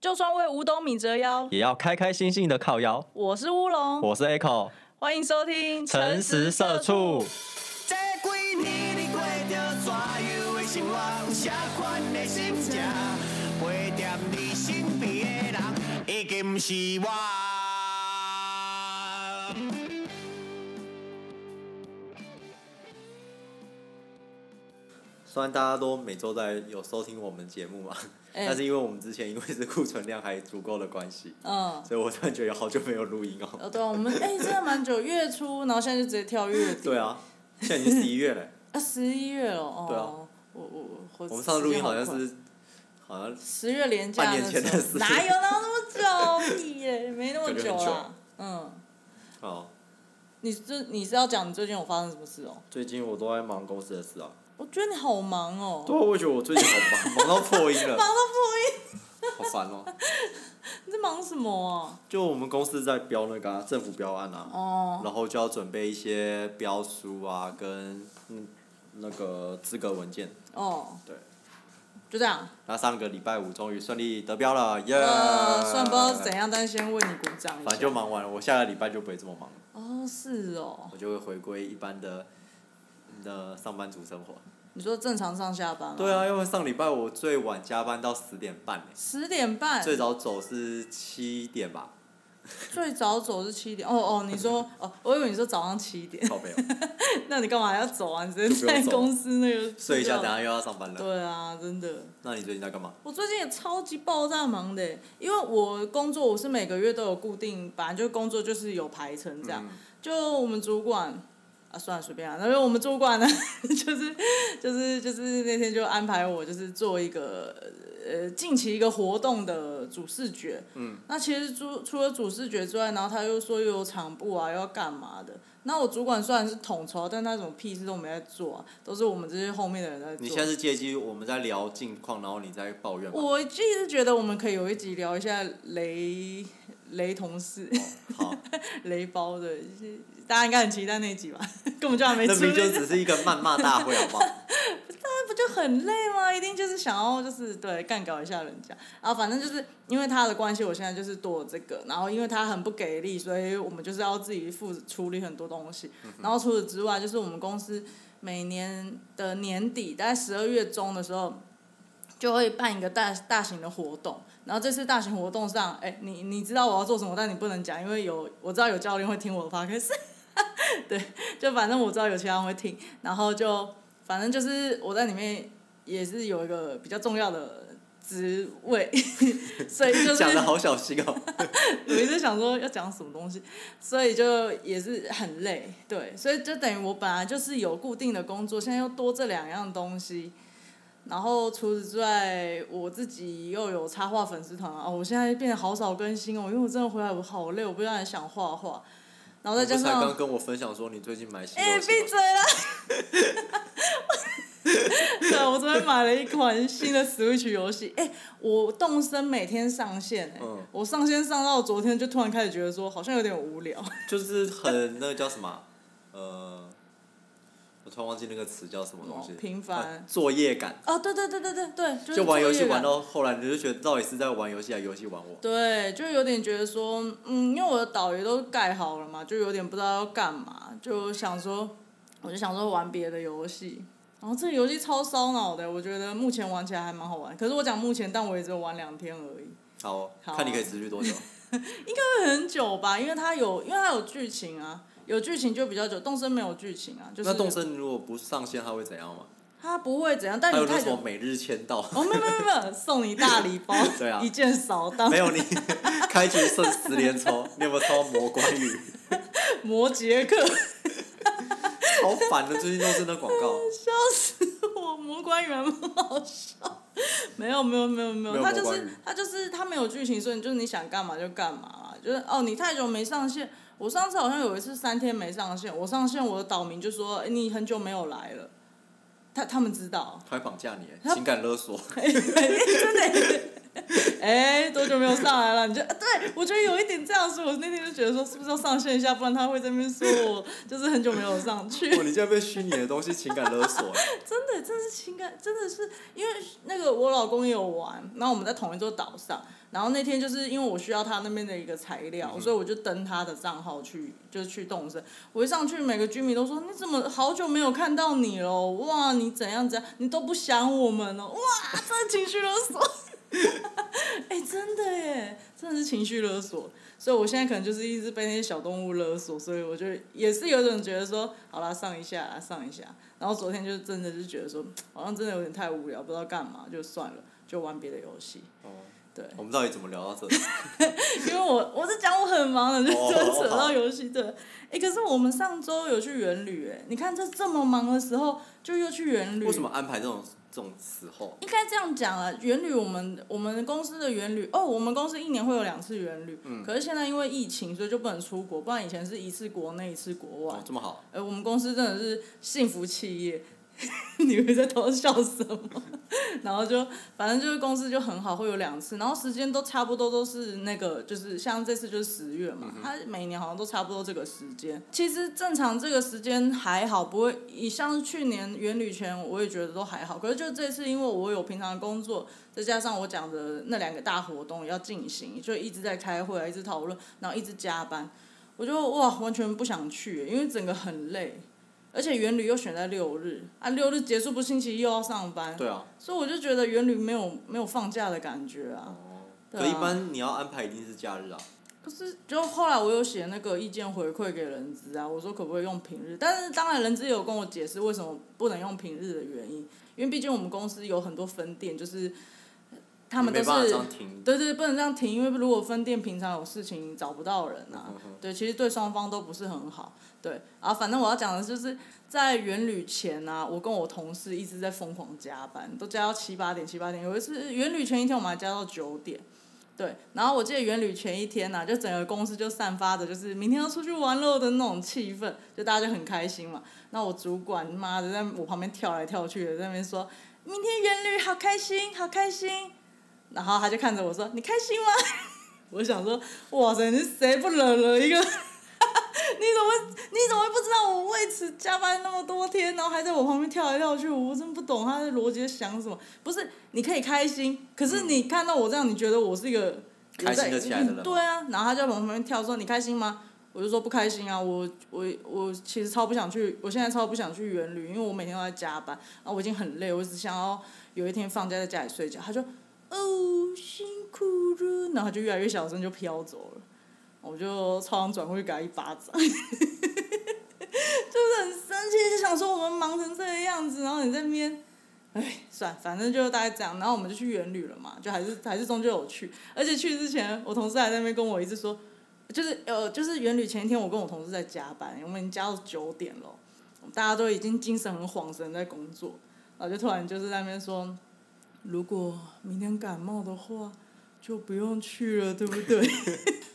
就算为五斗米折腰，也要开开心心的靠腰。我是乌龙，我是 Echo，欢迎收听诚实社畜。这几年你过着怎样的生活？有啥款的心情？陪在你身边的人，已经不是我。虽然大家都每周在有收听我们节目嘛，哎但是因为我们之前因为是库存量还足够的关系，嗯，所以我突然觉得好久没有录音哦。哦对啊，我们哎、真的蛮久，月初，然后现在就直接跳月底。对啊，现在已经十一月了，啊，十一月了哦。对啊我我我。我们上次录音好像是好像十月连假半年前的事时候，哪有哪有那么久？屁耶，没那么久久啦。嗯，哦，你是你是要讲你最近有发生什么事哦？最近我都在忙公司的事啊。我觉得你好忙哦。对啊，我也觉得我最近好忙，忙到破音了，忙到破音，好烦哦。你在忙什么啊？就我们公司在标那个啊、政府标案啊，哦，然后就要准备一些标书啊，跟嗯那个资格文件。哦，对，就这样。那上个礼拜五终于顺利得标了，耶、呃，虽然不知道是怎样，但是先为你鼓掌。反正就忙完了，我下个礼拜就不会这么忙了，哦，是哦。我就会回归一般的的上班族生活。你说正常上下班吗？对。啊，因为上礼拜我最晚加班到十点半呢，十点半。最早走是七点吧，最早走是七点。哦哦，你说哦，我以为你说早上七点。靠背哦，那你干嘛还要走啊？你直接在公司那个 睡一下，等下又要上班了。对啊，真的。那你最近在干嘛？我最近也超级爆炸忙的，因为我工作我是每个月都有固定，本来就工作就是有排程这样。嗯就我们主管啊，算了随便啊，然后我们主管呢，就是就是就是那天就安排我就是做一个呃近期一个活动的主视觉。嗯。那其实除除了主视觉之外，然后他又说又有场部啊，又要干嘛的。那我主管虽然是统筹，但他什么屁事都没在做啊，都是我们这些后面的人在做。你现在是借机我们在聊近况，然后你在抱怨？我其实觉得我们可以有一集聊一下雷雷同事、好，雷包的，大家应该很期待那一集吧？根本就还没出那明明就只是一个谩骂大会，好不好？不就很累吗？一定就是想要就是对干搞一下人家，然后反正就是因为他的关系，我现在就是多了这个，然后因为他很不给力，所以我们就是要自己负处理很多东西。然后除此之外，就是我们公司每年的年底，大概十二月中的时候，就会办一个大大型的活动。然后这次大型活动上，哎，你你知道我要做什么，但你不能讲，因为有我知道有教练会听我的 podcast，对，就反正我知道有其他人会听，然后就反正就是我在里面也是有一个比较重要的职位，所以就是 讲的好小心哦。我一直想说要讲什么东西，所以就也是很累，对，所以就等于我本来就是有固定的工作，现在又多这两样东西，然后除此之外，我自己又有插画粉丝团啊，哦我现在变得好少更新哦，因为我真的回来我好累，我不然想画画，然后再加你不是才刚，跟我分享说你最近买新哎、游戏吗？闭嘴啦！对，我昨天买了一款新的 Switch 游戏，哎、我动身每天上线、哎、嗯我上线上到昨天，就突然开始觉得说好像有点无聊。就是很那个叫什么啊？呃，我突然忘记那个词叫什么东西。平凡呃作业感。哦，对对对对对对，就是就玩游戏玩到后来，你就觉得到底是在玩游戏还是游戏玩我？对，就有点觉得说，嗯，因为我的岛也都盖好了嘛，就有点不知道要干嘛，就想说，我就想说玩别的游戏。然后这个游戏超烧脑的，我觉得目前玩起来还蛮好玩。可是我讲目前，但我也只有玩两天而已，好哦，好看你可以持续多久。应该会很久吧？因为它有，因为它有剧情啊，有剧情就比较久。动森没有剧情啊，就是那动森如果不上线，它会怎样吗？它不会怎样，但有你太久，每日签到？哦，没有没有没有，送你大礼包，对啊一键扫荡。没有你 开局送十连抽，你有没有抽魔关羽？摩羯克，好烦的，最近都是那广告。笑死我！魔关羽很好笑。没有没有没有没有，他就是他就是他没有剧情，所以你就是你想干嘛就干嘛嘛。就是哦，你太久没上线，我上次好像有一次三天没上线，我上线我的岛民就说、哎你很久没有来了，他他们知道，他还绑架你，他情感勒索。真的。哎、多久没有上来了？你就啊对我觉得有一点这样，所以我那天就觉得说，是不是要上线一下，不然他会在那边说我就是很久没有上去。哇，你竟然被虚拟的东西情感勒索，真的，真的是情感，真的是因为那个我老公也有玩，然后我们在同一座岛上，然后那天就是因为我需要他那边的一个材料，所以我就登他的账号去，就是去动身。我一上去，每个居民都说你怎么好久没有看到你了？哇，你怎样怎样，你都不想我们了？哇，真的情绪勒索。哎、真的耶，真的是情绪勒索。所以我现在可能就是一直被那些小动物勒索，所以我就也是有种觉得说，好啦，上一下啦，上一下。然后昨天就真的就觉得说，好像真的有点太无聊，不知道干嘛，就算了，就玩别的游戏。哦，对，我们到底怎么聊到这里？因为我我是讲我很忙的，就哦就扯到游戏。对，哎、可是我们上周有去园旅，哎，你看这这么忙的时候，就又去园旅。为什么安排这种这种时候？应该这样讲啊，园旅我们我们公司的园旅哦，我们公司一年会有两次园旅，嗯可是现在因为疫情，所以就不能出国，不然以前是一次国内一次国外哦，。这么好，呃，我们公司真的是幸福企业，你们在偷笑什么？然后就反正就是公司就很好，会有两次，然后时间都差不多都是那个，就是像这次就是十月嘛，它每年好像都差不多这个时间。其实正常这个时间还好，不会，以像去年元旅前我也觉得都还好，可是就这次因为我有平常的工作，再加上我讲的那两个大活动要进行，就一直在开会啊，一直讨论，然后一直加班，我就哇完全不想去，因为整个很累。而且元旅又选在六日啊，六日结束不星期一又要上班，对啊。所以我就觉得元旅没有没有放假的感觉啊。哦，可一般你要安排一定是假日啊。可是就后来我有写那个意见回馈给人资啊，我说可不可以用平日，但是当然人资也有跟我解释为什么不能用平日的原因，因为毕竟我们公司有很多分店，就是他们都是。对对，不能这样停，因为如果分店平常有事情找不到人啊，嗯对，其实对双方都不是很好。对，啊，反正我要讲的就是在元旅前啊，我跟我同事一直在疯狂加班，都加到七八点、七八点。有一次元旅前一天，我们还加到九点。对，然后我记得元旅前一天呐、就整个公司就散发着就是明天要出去玩乐的那种气氛，就大家就很开心嘛。那我主管妈的在我旁边跳来跳去的，在那边说明天元旅好开心，好开心。然后他就看着我说：“你开心吗？” 我想说：“哇塞，你谁不惹了一个？你怎么你怎么会不知道我为此加班那么多天，然后还在我旁边跳来跳去？我真不懂他的逻辑在想什么。不是，你可以开心，可是你看到我这样，你觉得我是一个开心的起来的人嗯对啊，然后他就往旁边跳说：“你开心吗？”我就说不开心啊，我我我其实超不想去，我现在超不想去园旅，因为我每天都在加班，然后我已经很累，我只想要有一天放假在家里睡觉。他就哦辛苦了，然后他就越来越小声就飘走了，我就超想转过去给他一巴掌，就是很生气，就想说我们忙成这个样子，然后你在那边。哎，算，反正就大概这样，然后我们就去园旅了嘛，就还是还是终究有去，而且去之前，我同事还在那边跟我一直说，就是呃，就是元旅前一天，我跟我同事在加班，我们已经加到九点了，大家都已经精神很恍神在工作，然后就突然就是在那边说，如果明天感冒的话，就不用去了，对不对？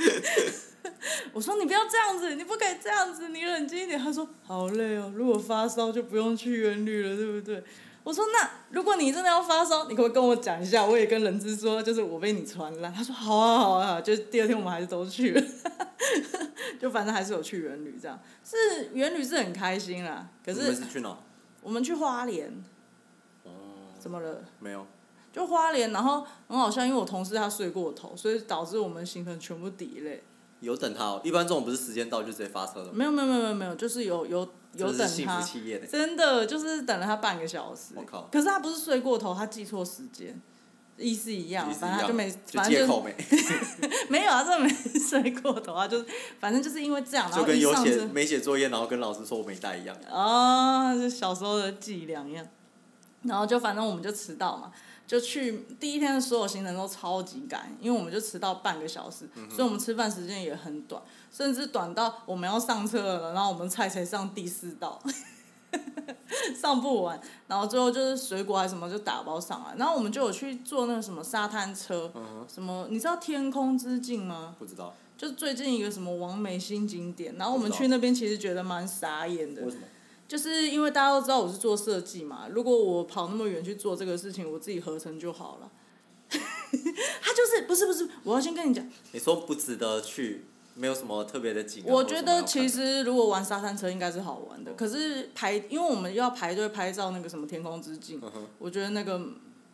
我说你不要这样子，你不可以这样子，你冷静一点。他说好累哦，如果发烧就不用去元旅了，对不对？我说那如果你真的要发烧，你可不可以跟我讲一下？我也跟人资说，就是我被你传染。他说好啊好啊，就是第二天我们还是都去了，就反正还是有去元旅这样。是元旅是很开心啦，可是我们去哪？我们去花莲，哦，怎么了？没有。就花莲，然后很好笑，因为我同事他睡过头，所以导致我们行程全部 delay。有等他哦，一般这种不是时间到就直接发车了吗？没有没有没有没有没有，就是有有有等他。真的就是等了他半个小时。我靠可是他不是睡过头，他记错时间，意思一样，反正他就没，就反正就借口没，没有啊，真的没睡过头啊，就是反正就是因为这样，然后就跟有写没写作业，然后跟老师说我没带一样。哦，就小时候的伎俩一样。然后就反正我们就迟到嘛，就去第一天的所有行程都超级赶，因为我们就迟到半个小时，所以我们吃饭时间也很短，甚至短到我们要上车了，然后我们菜才上第四道，上不完，然后最后就是水果还是什么就打包上来，然后我们就有去坐那个什么沙滩车，嗯，什么你知道天空之镜吗？不知道就是最近一个什么完美新景点，然后我们去那边其实觉得蛮傻眼的为，什么？就是因为大家都知道我是做设计嘛，如果我跑那么远去做这个事情，我自己合成就好了。他就是不是不是，我要先跟你讲，你说不值得去，没有什么特别的景、啊。我觉得其实如果玩沙滩车应该是好玩的，可是排，因为我们要排队拍照那个什么天空之镜，嗯我觉得那个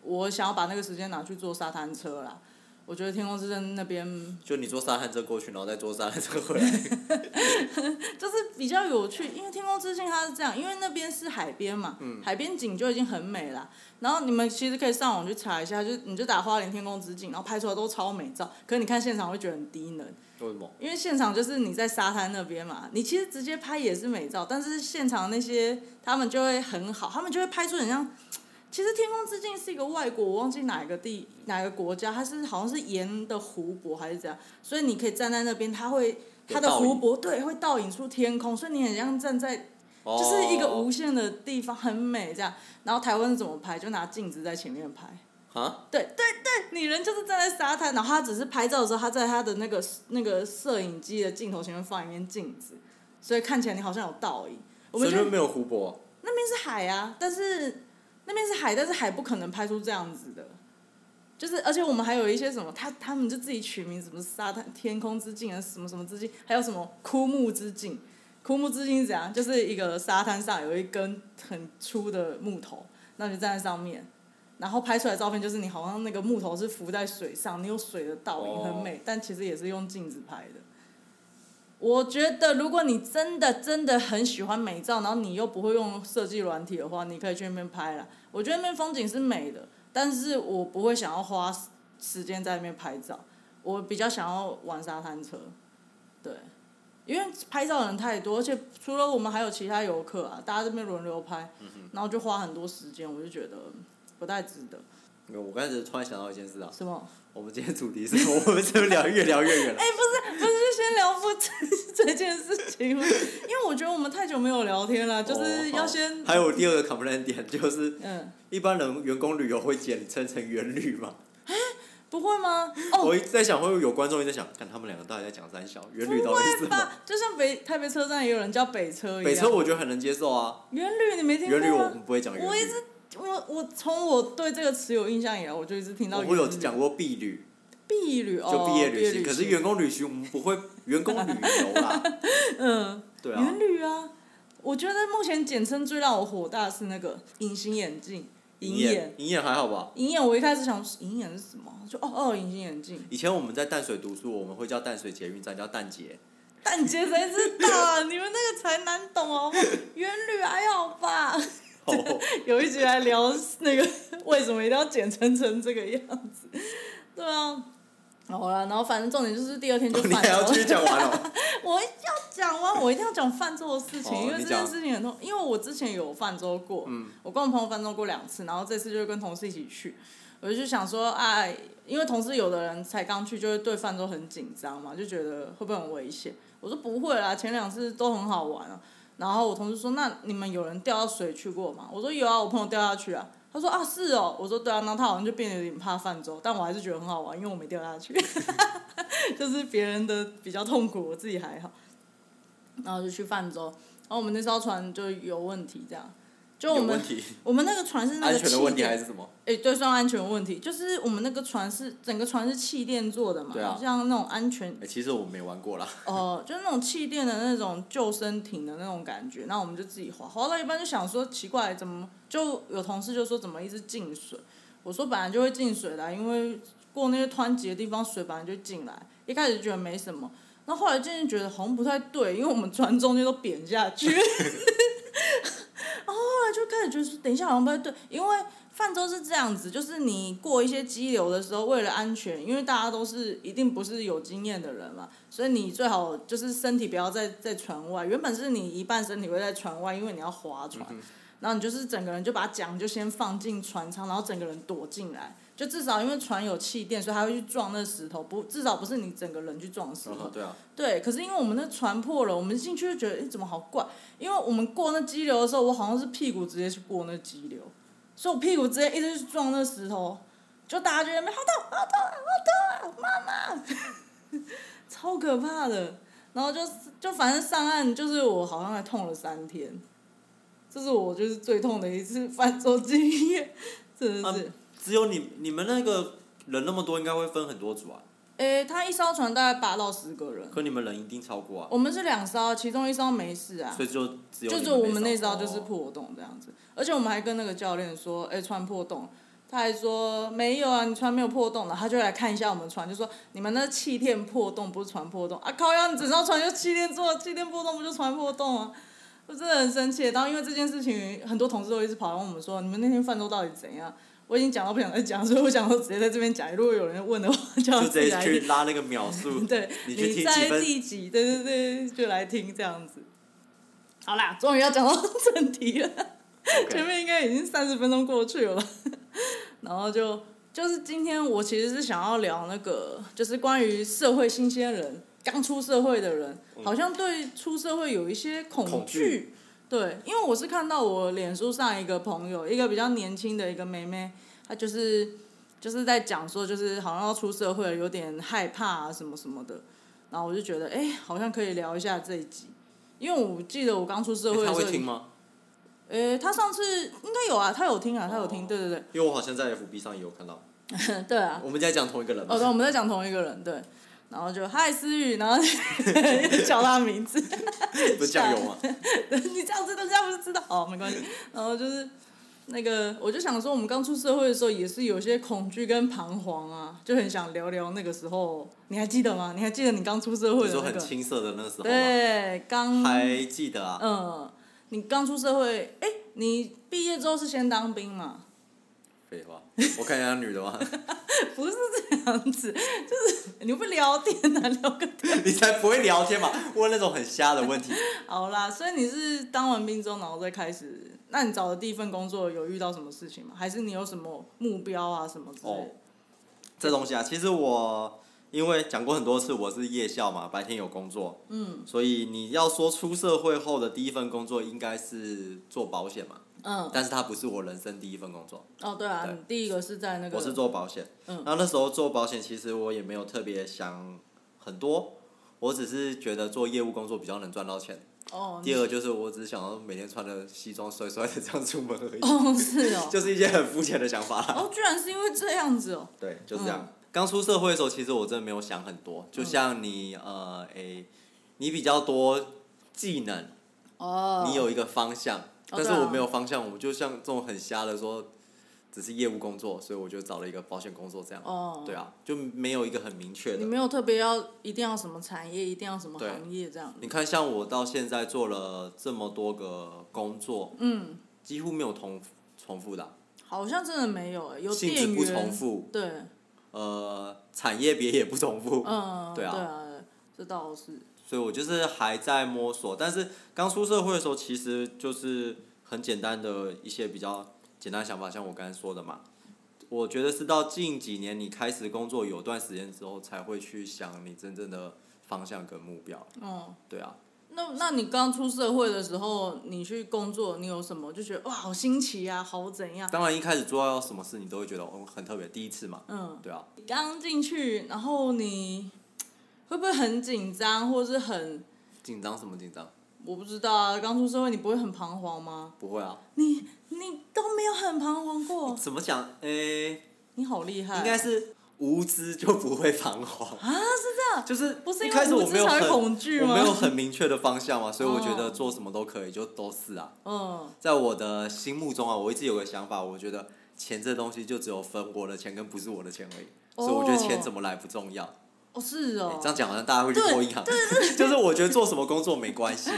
我想要把那个时间拿去做沙滩车啦。我觉得天空之镜那边就你坐沙滩车过去，然后再坐沙滩车回来。就是比较有趣，因为天空之镜它是这样，因为那边是海边嘛，嗯海边景就已经很美了。然后你们其实可以上网去查一下，就你就打花莲天空之镜，然后拍出来都超美照。可是你看现场会觉得很低能，为什么？因为现场就是你在沙滩那边嘛，你其实直接拍也是美照，但是现场那些他们就会很好，他们就会拍出很像。其实天空之镜是一个外国，我忘记哪一个地哪个国家，它是好像是盐的湖泊还是怎样，所以你可以站在那边，它会它的湖泊对会倒影出天空，所以你很像站在哦就是一个无限的地方，很美这样。然后台湾是怎么拍？就拿镜子在前面拍。啊，对对对，你人就是站在沙滩，然后他只是拍照的时候，他在他的那个那个摄影机的镜头前面放一面镜子，所以看起来你好像有倒影。我们就没有湖泊。那边是海啊，但是那边是海，但是海不可能拍出这样子的。就是，而且我们还有一些什么，他他们就自己取名什么沙滩天空之镜啊，什么什么之镜，还有什么枯木之镜。枯木之镜是怎样？就是一个沙滩上有一根很粗的木头，那你就站在上面，然后拍出来的照片就是你好像那个木头是浮在水上，你有水的倒影，哦很美，但其实也是用镜子拍的。我觉得，如果你真的真的很喜欢美照，然后你又不会用设计软体的话，你可以去那边拍啦。我觉得那边风景是美的，但是我不会想要花时时间在那边拍照。我比较想要玩沙滩车，对，因为拍照的人太多，而且除了我们还有其他游客啊，大家这边轮流拍，然后就花很多时间，我就觉得不太值得。没有，我刚才突然想到一件事啊，什么？我们今天主题是，我们怎么聊越聊越远了？哎、不是，不是，先聊不这这件事情吗？因为我觉得我们太久没有聊天了，就是要先，还有第二个 complaint 点就是，嗯，一般人员工旅游会简称成员旅嘛。不会吗？哦，我一直在想，会不会有观众一直在想，看他们两个到底在讲三小，员旅不到底是什么？吧？就像北台北车站也有人叫北车一样。北车我觉得很能接受啊，原旅你没听过吗？员旅我们不会讲员旅我一直，我我从我对这个词有印象以来，我就一直听到我有讲过碧旅，毕旅哦，就毕业旅旅行，可是员工旅行我们不会员工旅游啦。嗯，对啊，原旅啊，我觉得目前简称最让我火大的是那个隐形眼镜，银眼眼，银眼还好吧？银眼，我一开始想银眼是什么？就哦哦，隐形眼镜。以前我们在淡水读书，我们会叫淡水捷运站叫淡捷。淡捷谁知道啊？你们那个才难懂好不好？原旅还好吧？哦，有一集来聊那个为什么一定要剪成成这个样子，对啊。好了，然后反正重点就是第二天就你还要继续讲完哦？我要讲完，我一定要讲泛舟的事情，哦因为这件事情很痛。因为我之前有泛舟过，嗯我跟我朋友泛舟过两次，然后这次就是跟同事一起去，我就想说，哎，因为同事有的人才刚去，就会对泛舟很紧张嘛，就觉得会不会很危险？我说不会啦，前两次都很好玩啊。然后我同事说，那你们有人掉到水去过吗？我说有啊，我朋友掉下去啊。他说啊是哦，我说对啊，然后他好像就变得有点怕泛舟，但我还是觉得很好玩，因为我没掉下去。就是别人的比较痛苦，我自己还好。然后就去泛舟，然后我们那艘船就有问题，这样。就我们 我们那个船是那个安全的问题气垫还是什么？哎、对，算安全问题，就是我们那个船是整个船是气垫做的嘛，像那种安全哎，其实我没玩过啦。哦，就是那种气垫的那种救生艇的那种感觉，那我们就自己划，划到一半就想说奇怪，怎么就有同事就说怎么一直进水？我说本来就会进水的啊，因为过那些湍急的地方水本来就进来，一开始觉得没什么，那后来渐渐觉得好像不太对，因为我们船中间都扁下去，来就开始觉得等一下好像不太对，因为泛舟是这样子，就是你过一些激流的时候，为了安全，因为大家都是一定不是有经验的人嘛，所以你最好就是身体不要在在船外。原本是你一半身体会在船外，因为你要划船，然后你就是整个人就把桨就先放进船舱，然后整个人躲进来，就至少因为船有气垫，所以它会去撞那石头，不至少不是你整个人去撞石头。嗯，对啊，对，可是因为我们那船破了，我们进去就觉得，诶，怎么好怪？因为我们过那激流的时候，我好像是屁股直接去过那激流，所以我屁股直接一直去撞那石头，就大家就在那边好痛好痛好痛啊，妈妈，超可怕的。然后就就反正上岸就是我好像还痛了三天，这是我就是最痛的一次 翻舟经验，真的是。只有你你们那个人那么多，应该会分很多组啊。诶、他一艘船大概八到十个人，可你们人一定超过啊，我们是两艘，其中一艘没事啊所，以就只有你就只有我们那艘艘就是破洞这样子。而且我们还跟那个教练说，诶、船破洞。他还说没有啊，你船没有破洞的，他就来看一下我们船，就说你们那气垫破洞不是船破洞啊，靠腰你整艘船就气垫做的，气垫破洞不就船破洞啊？我真的很生气。然后因为这件事情，很多同事都一直跑来问我们说，你们那天泛舟到底怎样？我已经讲到不想再讲，所以我想说直接在这边讲。如果有人问的话，就要直接。去拉那个秒数。对，你去听几在分第几？对对对，就来听这样子。好啦，终于要讲到正题了。前面应该已经三十分钟过去了吧，然后就就是今天我其实是想要聊那个，就是关于社会新鲜人刚出社会的人，好像对出社会有一些恐恐惧。惧对，因为我是看到我脸书上一个朋友，一个比较年轻的一个妹妹，她就是就是在讲说，就是好像要出社会了，有点害怕啊什么什么的，然后我就觉得，哎、好像可以聊一下这一集，因为我记得我刚出社会的时候，会听吗？诶，他上次应该有啊，他有听啊，他有听，哦。对对对，因为我好像在 FB 上也有看到。对啊，我们在讲同一个人吗？哦，对，我们在讲同一个人，对，然后就嗨思雨，然后 叫他名字，不是酱油吗？你这样子大家不是知道哦，没关系，然后就是那个，我就想说，我们刚出社会的时候也是有些恐惧跟彷徨啊，就很想聊聊那个时候，你还记得吗？你还记得你刚出社会你说的那个？很青涩的那时候吗？对，刚还记得啊？嗯，你刚出社会，哎，你毕业之后是先当兵嘛？废话，我看一下女的吗？不是这样子，就是你会不聊天啊？聊个天。你才不会聊天嘛？问那种很瞎的问题。好啦，所以你是当完兵之后，然后再开始，那你找的第一份工作有遇到什么事情吗？还是你有什么目标啊什么之类哦的？这东西啊，其实我因为讲过很多次，我是夜校嘛，白天有工作，嗯所以你要说出社会后的第一份工作应该是做保险嘛，嗯，但是它不是我人生第一份工作，哦对啊，对。你第一个是在那个，我是做保险。嗯。然后那时候做保险，其实我也没有特别想很多，我只是觉得做业务工作比较能赚到钱。哦，第二个就是我只是想要每天穿着西装帅帅的这样出门而已，哦是哦，就是一些很肤浅的想法。哦居然是因为这样子哦，对，就是这样。嗯。刚、出社会的时候，其实我真的没有想很多，就像你呃，诶、你比较多技能，哦，你有一个方向，但是我没有方向，我就像这种很瞎的说，只是业务工作，所以我就找了一个保险工作这样。哦，对啊，就没有一个很明确的。你没有特别要一定要什么产业，一定要什么行业这样，你看，像我到现在做了这么多个工作，嗯，几乎没有重重复的啊、好像真的没有欸，有性质不重，复，对，呃，产业别也不重复。嗯，对啊。对啊，这倒是，所以我就是还在摸索，但是刚出社会的时候，其实就是很简单的一些比较简单的想法，像我刚才说的嘛。我觉得是到近几年你开始工作有段时间之后，才会去想你真正的方向跟目标。嗯。对啊，那那你刚出社会的时候，你去工作，你有什么就觉得哇好新奇啊，好怎样？当然一开始做到什么事，你都会觉得哦很特别，第一次嘛。嗯，对啊，刚进去，然后你会不会很紧张，或是很紧张什么紧张？我不知道啊，刚出社会你不会很彷徨吗？不会啊。你你都没有很彷徨过，怎么讲？诶、你好厉害哦、应该是无知就不会彷徨。啊，是这样，就是不是因一开始为无知才会我没有很恐惧吗？我没有很明确的方向嘛，所以我觉哦得做什么都可以，就都是啊。嗯在我的心目中啊，我一直有个想法，我觉得钱这东西就只有分我的钱跟不是我的钱而已，所以我觉得钱怎么来不重要。哦是哦欸，这样讲好像大家会去对做银行，就是我觉得做什么工作没关系，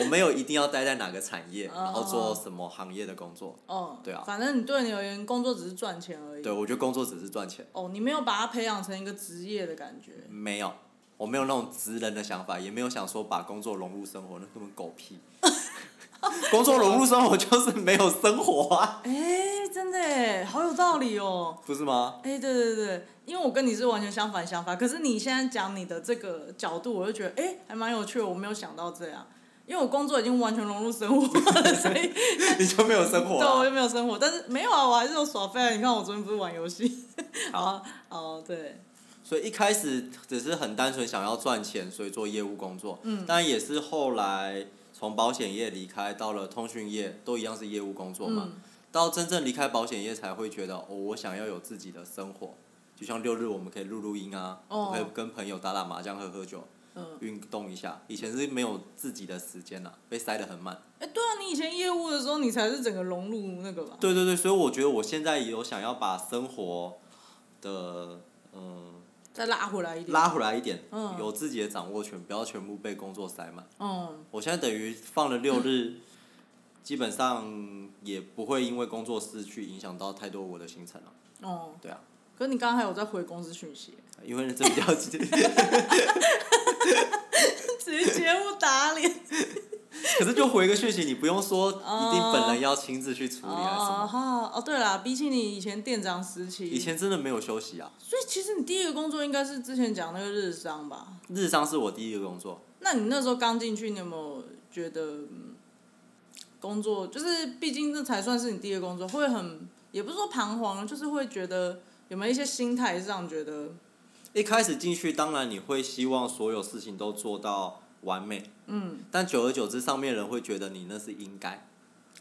我没有一定要待在哪个产业，哦然后做什么行业的工作。哦，对啊反正你对你而言，工作只是赚钱而已。对，我觉得工作只是赚钱，哦，你没有把它培养成一个职业的感觉。没有，我没有那种职人的想法，也没有想说把工作融入生活，那根本狗屁。工作融入生活就是没有生活啊，哎、哎，好有道理哦。不是吗？哎、对对对，因为我跟你是完全相反想法，可是你现在讲你的这个角度，我就觉得哎、还蛮有趣的，我没有想到这样，因为我工作已经完全融入生活了，所以 你就没有生活对我啊？就没有生活，但是没有啊，我还是有耍废啊。你看我昨天不是玩游戏，好啊哦对，所以一开始只是很单纯想要赚钱，所以做业务工作。嗯但也是后来从保险业离开，到了通讯业，都一样是业务工作嘛。嗯到真正离开保险业，才会觉得哦，我想要有自己的生活，就像六日我们可以录录音啊，哦可以跟朋友打打麻将、喝喝酒，嗯，运动一下。以前是没有自己的时间啦，被塞得很满。哎、对啊，你以前业务的时候，你才是整个融入那个吧？对对对，所以我觉得我现在有想要把生活的嗯再拉回来一点。拉回来一点，嗯有自己的掌握权，不要全部被工作塞满。嗯，我现在等于放了六日，基本上也不会因为工作室去影响到太多我的行程了。哦，对啊，可是你刚刚还有在回公司讯息，因为这比较直接。直接不打脸。可是就回个讯息，你不用说一定本人要亲自去处理还是什哦么。哈哦，对啦，比起你以前店长时期，以前真的没有休息啊，所以其实你第一个工作应该是之前讲那个日商吧？日商是我第一个工作。那你那时候刚进去，你有没有觉得，嗯工作就是毕竟这才算是你第一个工作，会很也不是说彷徨，就是会觉得有没有一些心态上觉得，一开始进去，当然你会希望所有事情都做到完美，嗯，但久而久之，上面人会觉得你那是应该。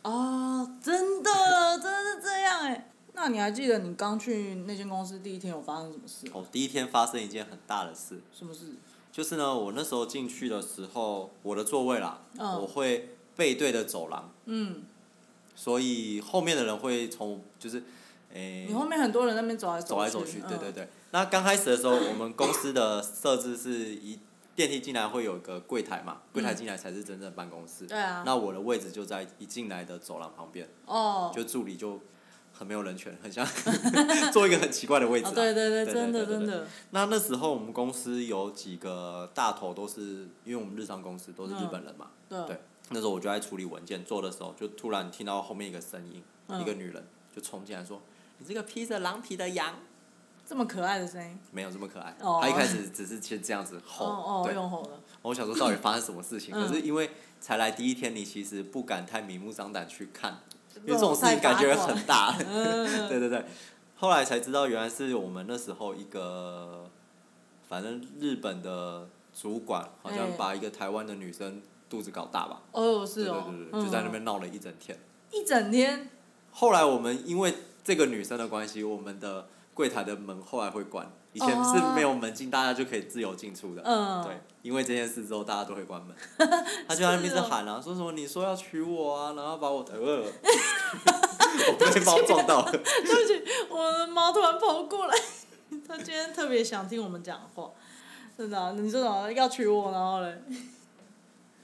哦，真的真的是这样哎。那你还记得你刚去那间公司第一天有发生什么事？哦，第一天发生一件很大的事，什么事？就是呢，我那时候进去的时候，我的座位啦，嗯我会背对的走廊，嗯，所以后面的人会从就是，诶、你后面很多人在那边走来走来走去，对对嗯对。那刚开始的时候，我们公司的设置是一电梯进来会有一个柜台嘛，柜台进来才是真正的办公室。嗯对啊。那我的位置就在一进来的走廊旁边，哦。就助理就很没有人权，很像 做一个很奇怪的位置。对对对，对真的对对真的。那那时候我们公司有几个大头都是，因为我们日商公司都是日本人嘛，对。对那时候我就在处理文件做的时候，就突然听到后面一个声音，嗯一个女人就冲进来说：“你这个披着狼皮的羊。”这么可爱的声音。没有这么可爱，哦他一开始只是先这样子吼，哦哦，对，用吼的。我想说到底发生什么事情，嗯可是因为才来第一天，你其实不敢太明目张胆去看，因为这这种事情感觉很大，嗯 对对对，后来才知道原来是我们那时候一个，反正日本的主管好像哎把一个台湾的女生肚子搞大吧，哦，是哦。对对对对，就在那嗯边闹了一整天。一整天。后来我们因为这个女生的关系，我们的柜台的门后来会关，以前是没有门禁，大家就可以自由进出的。嗯。对，因为这件事之后，大家都会关门。他就在那边一直喊啊，说什么你说要娶我啊，然后把我呃，我被猫撞到了。对不起，我的猫突然跑过来，它今天特别想听我们讲话。真的啊、你说什么要娶我，然后嘞？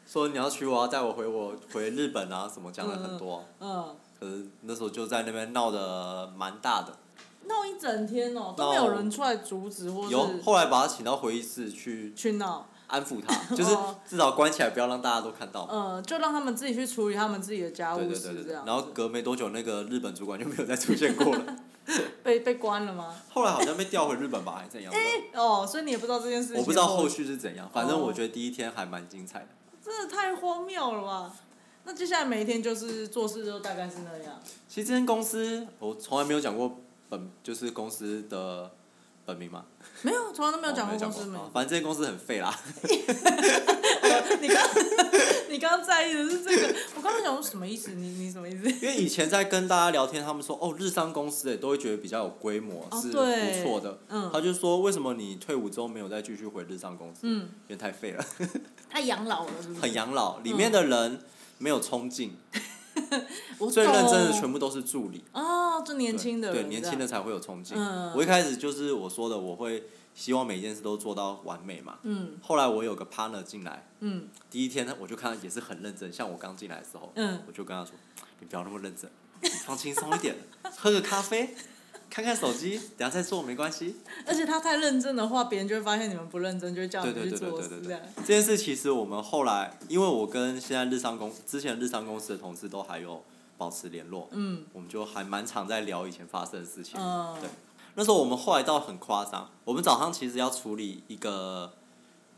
说你要娶我，要带我回我回日本啊，什么讲了很多。嗯。可是那时候就在那边闹得蛮大的，闹一整天哦，都没有人出来阻止或有是后来把他请到会议室去去闹。安抚他，就是哦至少关起来，不要让大家都看到。嗯，就让他们自己去处理他们自己的家对务事，这样。然后隔没多久，那个日本主管就没有再出现过了。被被关了吗？后来好像被调回日本吧，还是怎样的？哦，所以你也不知道这件事情。我不知道后。续是怎样，反正哦我觉得第一天还蛮精彩的。真的太荒谬了吧？那接下来每一天就是做事就大概是那样。其实这间公司我从来没有讲过本，就是公司的本名嘛。没有，从来都没有讲哦过公司名。哦反正这间公司很废啦。你刚你刚刚在意的是这个，我刚刚想说什么意思？你你什么意思？因为以前在跟大家聊天，他们说哦，日商公司诶都会觉得比较有规模，哦是不错的。嗯他就说为什么你退伍之后没有再继续回日商公司？嗯，因为太废了，太养老了是不是？很养老，里面的人没有冲劲，我最认真的全部都是助理。哦，就年轻的对年轻的才会有冲劲。嗯我一开始就是我说的，我会希望每件事都做到完美嘛。嗯后来我有个 partner 进来，嗯第一天呢，我就看他也是很认真，像我刚进来的时候，嗯我就跟他说：“你不要那么认真，放轻松一点，喝个咖啡，看看手机，等下再做没关系。而且他太认真的话，别人就会发现你们不认真，就会叫你对对们去做对对对对事这样。这件事其实我们后来，因为我跟现在日商公之前日商公司的同事都还有保持联络，嗯我们就还蛮常在聊以前发生的事情。嗯对那时候我们后来倒很夸张，我们早上其实要处理一个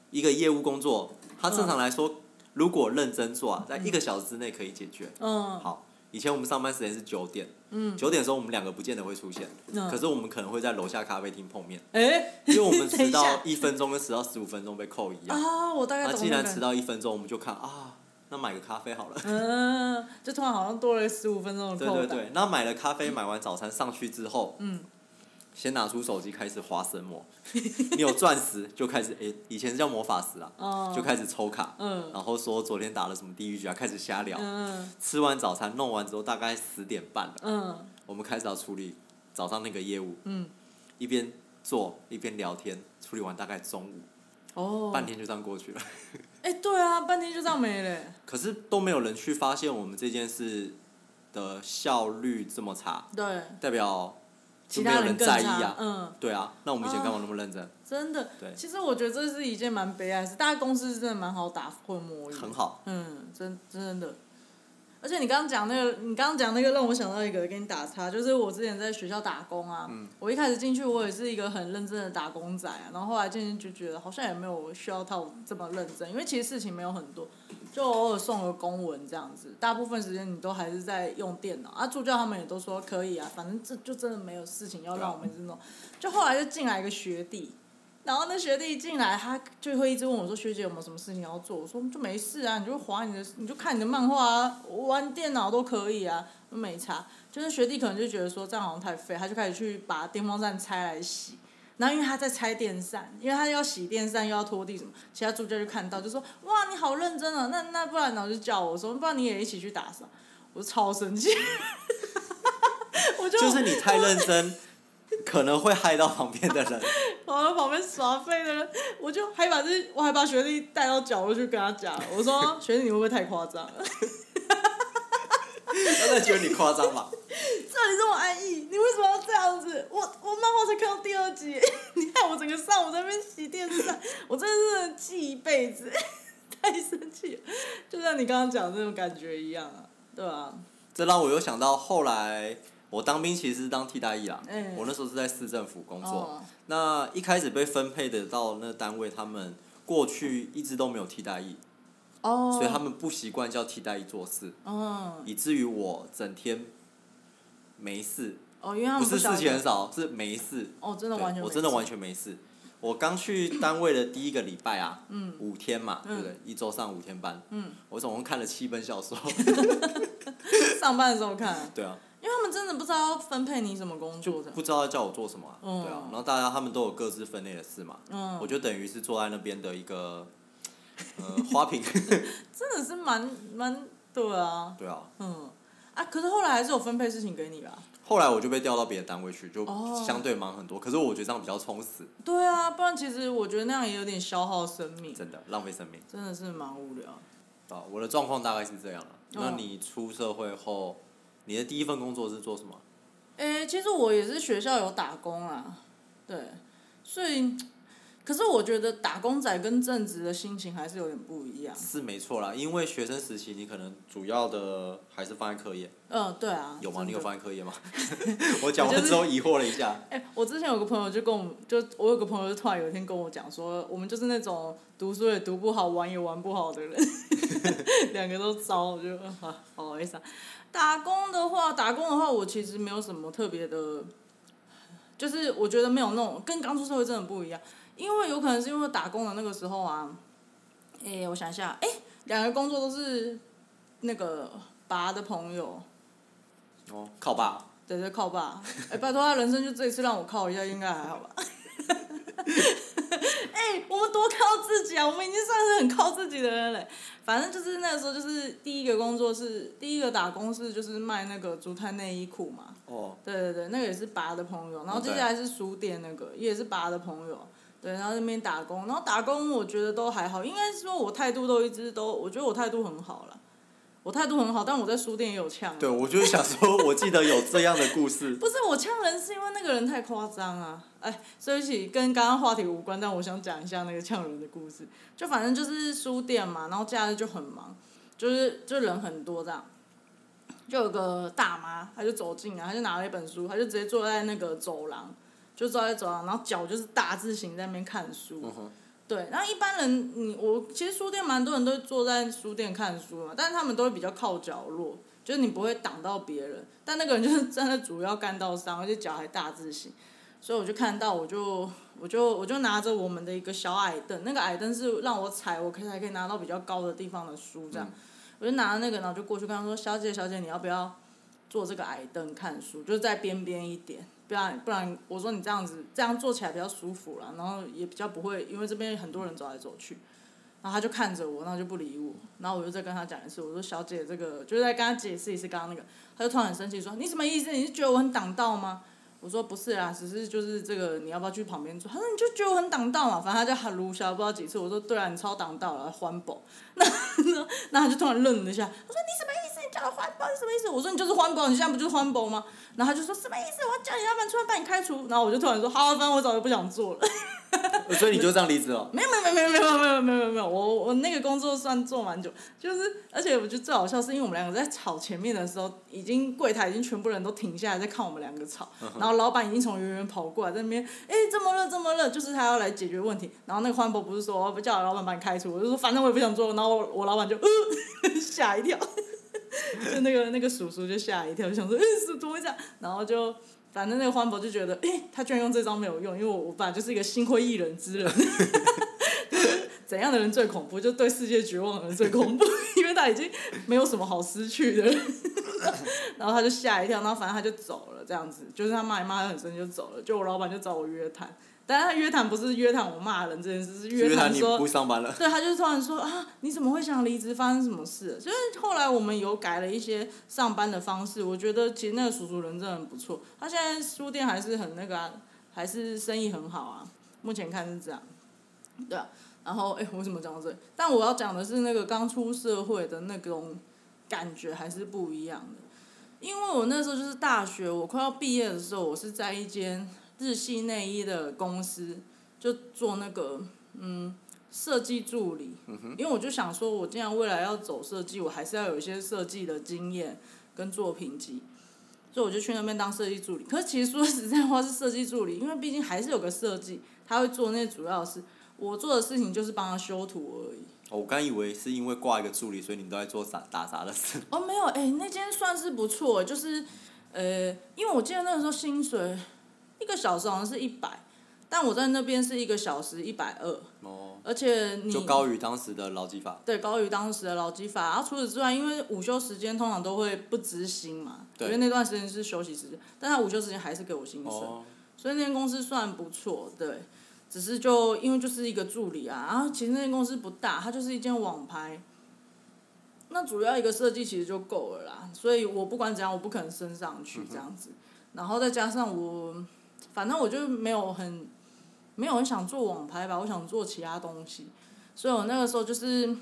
一个业务工作，它正常来说，如果认真做啊，在一个小时之内可以解决。嗯好，以前我们上班时间是九点，嗯九点的时候我们两个不见得会出现，嗯可是我们可能会在楼下咖啡厅碰面，哎，因为我们迟到一分钟跟迟到十五分钟被扣一样。啊，我大概那既然迟到一分钟，我们就看啊，那买个咖啡好了。嗯，就突然好像多了十五分钟的 扣打。对对对，那买了咖啡，买完早餐上去之后，嗯先拿出手机开始划神魔，你有钻石就开始诶、以前是叫魔法石啊，哦。就开始抽卡，嗯。然后说昨天打了什么地狱局啊，开始瞎聊。嗯。吃完早餐弄完之后大概十点半了，嗯。我们开始要处理早上那个业务，嗯，一边做一边聊天，处理完大概中午，哦，半天就这样过去了。哎、对啊，半天就这样没了。可是都没有人去发现我们这件事的效率这么差，对，代表就其他没有人更在意啊。嗯，对啊，那我们以前干嘛那么认真？真的。对其实我觉得这是一件蛮悲哀的事，大家公司真的蛮好打混摸鱼。很。好，嗯，真真的。而且你刚刚讲那个，你刚刚讲那个让我想到一个，给你打岔，就是我之前在学校打工啊。嗯我一开始进去，我也是一个很认真的打工仔啊，然后后来渐渐就觉得好像也没有需要到这么认真，因为其实事情没有很多，就偶尔送个公文这样子，大部分时间你都还是在用电脑啊。助教他们也都说可以啊，反正这就真的没有事情要让我们这种。就后来就进来一个学弟，然后那学弟进来，他就会一直问我说：“学姐有没有什么事情要做？”我说：“就没事啊，你就划你的，你就看你的漫画啊，玩电脑都可以啊，没差。”就是学弟可能就觉得说这样好像太废，他就开始去把电风扇拆来洗。然后因为他在拆电扇，因为他要洗电扇又要拖地什么，其他助教就看到就说：“哇，你好认真啊！那那不然呢？”就叫我说：“不然你也一起去打扫。”我超生气，我就就是你太认真，可能会害到旁边的人。跑到旁边耍废的人，我就还把这，我还把学弟带到角落去跟他讲，我说学弟你会不会太夸张了？他在觉得你夸张吧？这里这么安逸，你为什么要这样子？我我漫画才看到第二集，你看我整个上午在那边洗电视，我真的是记一辈子，太生气了，就像你刚刚讲的那种感觉一样啊，对啊，这让我又想到后来我当兵其实是当替代役啦。嗯我那时候是在市政府工作。哦那一开始被分配的到那单位，他们过去一直都没有替代役，哦，所以他们不习惯叫替代役做事，嗯以至于我整天没事，哦，因为他不是们事情很少，是没事。哦，真的完全我真的完全没事。我刚去单位的第一个礼拜啊，嗯五天嘛，嗯对不对？一周上五天班，嗯，我总共看了七本小说。上班的时候看，对啊，因为他们真的不知道要分配你什么工作的，不知道要叫我做什么啊、嗯对啊。然后大家他们都有各自分内的事嘛，嗯，我就等于是坐在那边的一个呃花瓶。真的是蛮蛮对啊，对啊，嗯，啊，可是后来还是有分配事情给你吧？后来我就被调到别的单位去，就哦相对忙很多。可是我觉得这样比较充实，对啊，不然其实我觉得那样也有点消耗生命，真的浪费生命。真的是蛮无聊。啊，我的状况大概是这样了。那嗯你出社会后，你的第一份工作是做什么？诶、其实我也是学校有打工啊，对，所以，可是我觉得打工仔跟正职的心情还是有点不一样。是没错啦，因为学生时期你可能主要的还是放在课业，嗯，对啊。有吗？你有放在课业吗？我讲完之后疑惑了一下。哎、我之前有个朋友就跟我们，就我有个朋友就突然有一天跟我讲说，我们就是那种读书也读不好，玩也玩不好的人，两个都糟，我就啊，不好意思啊。打工的话，打工的话，我其实没有什么特别的，就是我觉得没有那种跟刚出社会真的不一样，因为有可能是因为打工的那个时候啊，哎、我想一下，哎、两个工作都是那个爸的朋友，哦，靠爸。对对，靠爸。哎、拜托他人生就这一次让我靠一下，应该还好吧？哎、我们多靠自己啊！我们已经算是很靠自己的人嘞。反正就是那个时候，就是第一个工作是第一个打工是就是卖那个竹炭内衣裤嘛。哦，对对对，那个也是爸的朋友，然后接下来是书店那个也是爸的朋友。对，然后那边打工，然后打工我觉得都还好，应该说我态度都一直都，我觉得我态度很好了，我态度很好，但我在书店也有呛。对，我就是想说，我记得有这样的故事。不是我呛人，是因为那个人太夸张啊！哎，对不起，跟刚刚话题无关，但我想讲一下那个呛人的故事。就反正就是书店嘛，然后假日就很忙，就是就人很多这样。就有个大妈，她就走进来，她就拿了一本书，她就直接坐在那个走廊，就坐在走廊，然后脚就是大字形在那边看书。嗯，对，然后一般人，你我其实书店蛮多人都会坐在书店看书嘛，但是他们都会比较靠角落，就是你不会挡到别人。但那个人就是站在主要干道上，而且脚还大字型，所以我就看到，我就我就我就拿着我们的一个小矮凳，那个矮凳是让我踩，我可以才可以拿到比较高的地方的书这样。我就拿着那个，然后就过去跟他说：“小姐，小姐，你要不要坐这个矮凳看书？就是在边边一点。”不然不然我说你这样子这样做起来比较舒服啦，然后也比较不会因为这边很多人走来走去。然后他就看着我，然后就不理我，然后我就再跟他讲一次，我说小姐这个就是在跟他解释一次刚刚那个，他就突然很生气说你什么意思？你是觉得我很挡道吗？我说不是啊，只是就是这个你要不要去旁边坐？他说你就觉得我很挡道嘛，反正他就喊卢小不知道几次，我说对啊，你超挡道了，环保。那那他就突然愣了一下，他说你什么意思？你叫我环保是什么意思？我说你就是环保，你现在不就是环保吗？然后他就说什么意思？我要叫你老板出来把你开除。然后我就突然说好，反正我早就不想做了。所以你就这样离职了？没有没有没有没有没有没有没有没有，我我那个工作算做蛮久，就是而且我觉得最好笑是因为我们两个在吵前面的时候，已经柜台已经全部人都停下来在看我们两个吵，然后老板已经从远远跑过来在那边，哎这么热这么热，就是他要来解决问题，然后那个欢博不是说不叫老板把你开除，我就说反正我也不想做，然后我我老板就呃 吓一跳，就那个那个叔叔就吓一跳，就想说嗯是怎么会这样，然后就。反正那个欢博就觉得，哎、他居然用这招没有用，因为我我本来就是一个心灰意冷之人，怎样的人最恐怖，就对世界绝望的人最恐怖，因为他已经没有什么好失去的，然后他就吓一跳，然后反正他就走了，这样子，就是他骂一骂，他很生气就走了，就我老板就找我约谈，但是他约谈不是约谈我骂人这件事，是约约谈你说不上班了。对，他就突然说啊，你怎么会想离职？发生什么事了？就是后来我们有改了一些上班的方式，我觉得其实那个叔叔人真的很不错。他现在书店还是很那个、啊，还是生意很好啊。目前看是这样，对啊。然后哎，我怎么讲到这里？但我要讲的是那个刚出社会的那种感觉还是不一样的。因为我那时候就是大学，我快要毕业的时候，我是在一间日系内衣的公司，就做那个嗯设计助理。因为我就想说，我既然未来要走设计，我还是要有一些设计的经验跟作品集，所以我就去那边当设计助理。可是其实说实在话是设计助理，因为毕竟还是有个设计，他会做那些主要的事。我做的事情就是帮他修图而已。哦我刚以为是因为挂一个助理，所以你们都在做啥打杂的事。哦，没有，哎、那间算是不错，就是，呃，因为我记得那个时候薪水一个小时好像是一百，但我在那边是一个小时一百二，哦，而且你就高于当时的劳基法。对高于当时的劳基法。然后除此之外，因为午休时间通常都会不执行嘛，因对为那段时间是休息时间，但他午休时间还是给我薪水，哦，所以那间公司算不错，对。只是就因为就是一个助理啊，然后其实那间公司不大，它就是一间网拍。那主要一个设计其实就够了啦，所以我不管怎样，我不可能升上去这样子。然后再加上我，反正我就没有很，没有很想做网拍吧，我想做其他东西。所以我那个时候就是，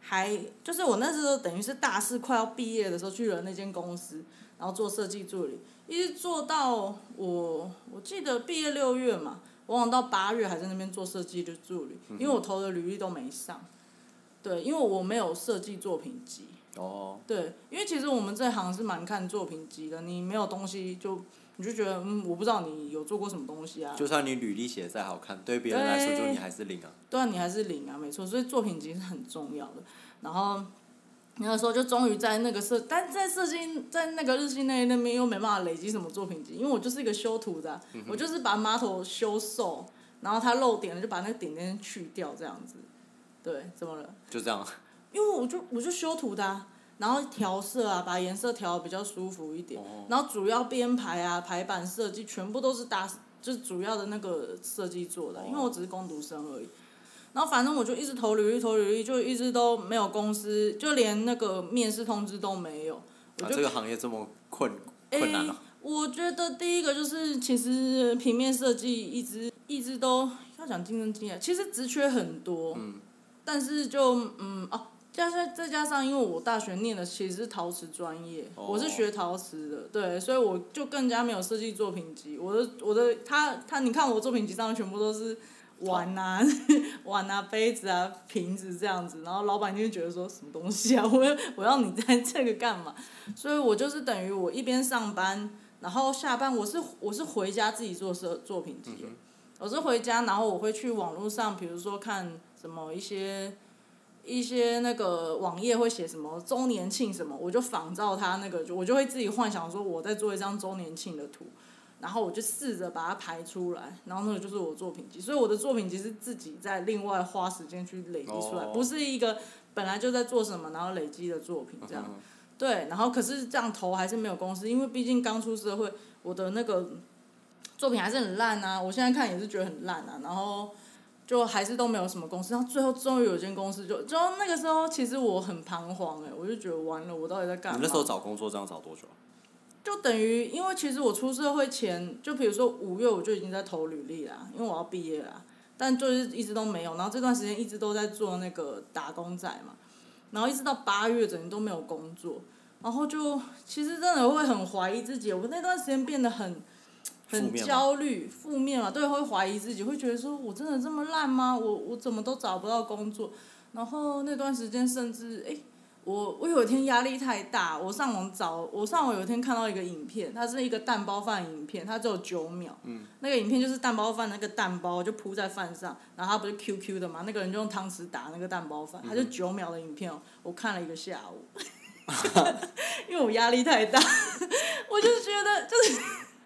还就是我那时候等于是大四快要毕业的时候去了那间公司，然后做设计助理，一直做到我我记得毕业六月嘛，往往到八月还在那边做设计的助理，因为我投的履历都没上。对，因为我没有设计作品集。哦，对，因为其实我们这行是蛮看作品集的，你没有东西就你就觉得嗯，我不知道你有做过什么东西啊。就算你履历写的再好看，对别人来说，就你还是零啊。对啊，你还是零啊，没错，所以作品集是很重要的。然后那个时候就终于在那个设，但在设计在那个日系内那边又没办法累积什么作品集，因为我就是一个修图的啊、我就是把马头修瘦，然后它漏点了就把那个点点去掉这样子。对，怎么了？就这样。因为我就我就修图的、啊，然后调色啊，把颜色调的比较舒服一点，哦然后主要编排啊、排版设计全部都是搭，就是主要的那个设计做的，因为我只是工读生而已。然后反正我就一直投履历，投履历，就一直都没有公司，就连那个面试通知都没有。我啊，就这个行业这么困困难诶啊。我觉得第一个就是，其实平面设计一直一直都要讲竞争经验，其实职缺很多，但是就嗯哦，加上再加上，因为我大学念的其实是陶瓷专业，哦我是学陶瓷的，对，所以我就更加没有设计作品集。我的我的他他，你看我作品集上面全部都是碗啊 碗啊杯子啊瓶子这样子，然后老板就会觉得说什么东西啊，我我要你在这个干嘛？所以我就是等于我一边上班，然后下班我是我是回家自己做设作品集，我是回家，然后我会去网络上，比如说看什么一些一些那个网页会写什么周年庆什么，我就仿照他那个，就我就会自己幻想说我在做一张周年庆的图，然后我就试着把它排出来，然后那个就是我作品集，所以我的作品集是自己在另外花时间去累积出来，哦不是一个本来就在做什么然后累积的作品这样。对，然后可是这样投还是没有公司，因为毕竟刚出社会，我的那个作品还是很烂啊，我现在看也是觉得很烂啊，然后就还是都没有什么公司，然后最后终于有一间公司就，就那个时候其实我很彷徨哎、我就觉得完了，我到底在干嘛？你那时候找工作这样找多久啊？就等于，因为其实我出社会前，就比如说五月我就已经在投履历啦，因为我要毕业啦，但就是一直都没有，然后这段时间一直都在做那个打工仔嘛，然后一直到八月整年都没有工作，然后就其实真的会很怀疑自己，我那段时间变得很很焦虑、负面嘛，对，会怀疑自己，会觉得说我真的这么烂吗？我我怎么都找不到工作？然后那段时间甚至诶。我我有一天压力太大，我上网找，我上网有一天看到一个影片，它是一个蛋包饭影片，它只有九秒。嗯。那个影片就是蛋包饭那个蛋包就铺在饭上，然后它不是 QQ 的嘛，那个人就用汤匙打那个蛋包饭，它就九秒的影片哦，我看了一个下午，因为我压力太大，我就觉得就是，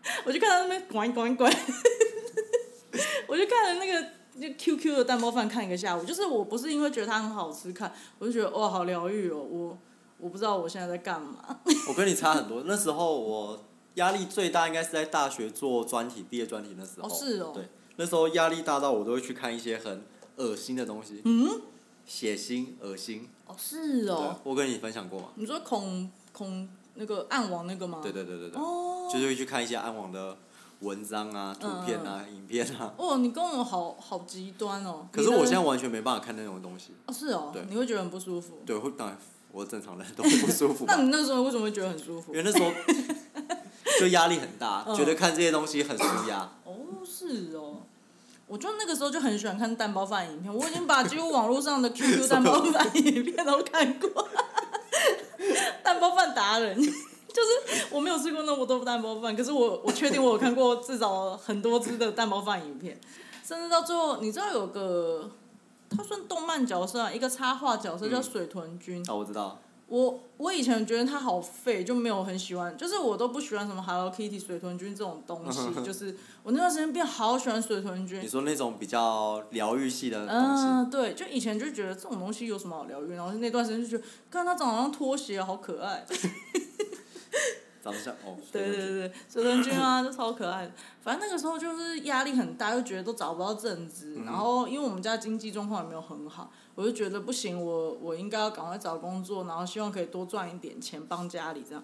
我就看到那边滚滚滚，我就看了那个。就 QQ 的蛋包饭看一个下午，就是我不是因为觉得它很好吃看，我就觉得哇好疗愈哦，我我不知道我现在在干嘛。我跟你差很多，那时候我压力最大应该是在大学做专题，毕业专题那时候。哦是哦对，那时候压力大到我都会去看一些很恶心的东西。嗯。血腥、恶心。哦是哦，，我跟你分享过吗？你说恐恐那个暗网那个吗？对对对对对。哦。就是会去看一些暗网的文章啊、图片啊、影片啊。哦，你跟我好好极端哦。可是我现在完全没办法看那种东西。哦是哦对，你会觉得很不舒服。对，会当然我正常人都会不舒服那。你那时候为什么会觉得很舒服因？为那时候 就压力很大，嗯觉得看这些东西很舒压。哦，是哦。我就那个时候就很喜欢看蛋包饭影片，我已经把几乎网络上的 QQ 蛋包饭影片都看过。蛋包饭达人，就是我没有吃过那么多蛋包饭，可是我我确定我有看过至少很多只的蛋包饭影片，甚至到最后，你知道有个他算动漫角色啊，一个插画角色叫嗯水豚君。哦，我知道。我我以前觉得他好废，就没有很喜欢，就是我都不喜欢什么 Hello Kitty、水豚君这种东西，就是 我那段时间变好喜欢水豚君你。说那种比较疗愈系的东西，嗯，对，就以前就觉得这种东西有什么好疗愈，然后那段时间就觉得，看他长得像拖鞋，好可爱。长得像哦。对对对对，水豚君啊，就超可爱的。反正那个时候就是压力很大，又觉得都找不到正职，然后因为我们家经济状况也没有很好，我就觉得不行，我我应该要赶快找工作，然后希望可以多赚一点钱帮家里这样。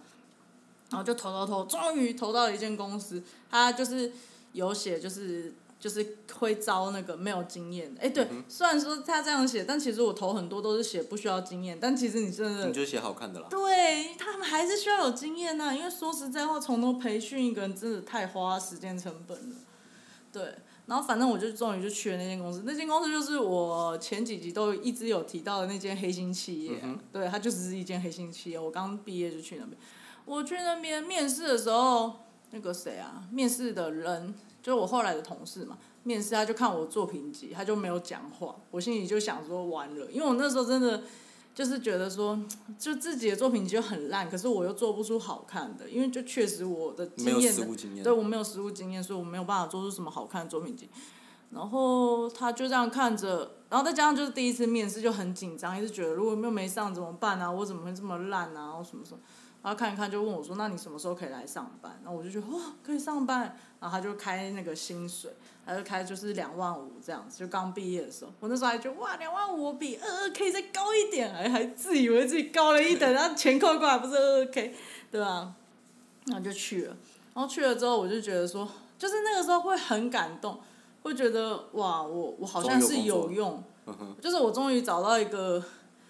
然后就投投投，终于投到了一间公司，他就是有写就是就是会招那个没有经验的。哎，对，虽然说他这样写，但其实我投很多都是写不需要经验，但其实你真的你就写好看的啦。对他们还是需要有经验呐、因为说实在话，从头培训一个人真的太花时间成本了。对，然后反正我就终于就去了那间公司，那间公司就是我前几集都一直有提到的那间黑心企业啊、对，它就只是一间黑心企业。我刚毕业就去那边，我去那边面试的时候，那个谁啊，面试的人就是我后来的同事嘛。面试他就看我作品集，他就没有讲话，我心里就想说完了，因为我那时候真的就是觉得说，就自己的作品集就很烂，可是我又做不出好看的，因为就确实我的没有经验。对我没有实务经验，所以我没有办法做出什么好看的作品集。然后他就这样看着，然后再加上就是第一次面试就很紧张，一直觉得如果又没上怎么办啊？我怎么会这么烂啊？然后什么什么，然后看一看就问我说：“那你什么时候可以来上班？”然后我就觉得哇，可以上班。然后他就开那个薪水，他就开就是两万五这样子，就刚毕业的时候，我那时候还觉得哇，两万五我比二二 k 再高一点，还还自以为自己高了一等，然后钱扣过来不是二二 k，对吧、然后就去了，然后去了之后我就觉得说，就是那个时候会很感动，会觉得哇，我我好像是有用，就是我终于找到一个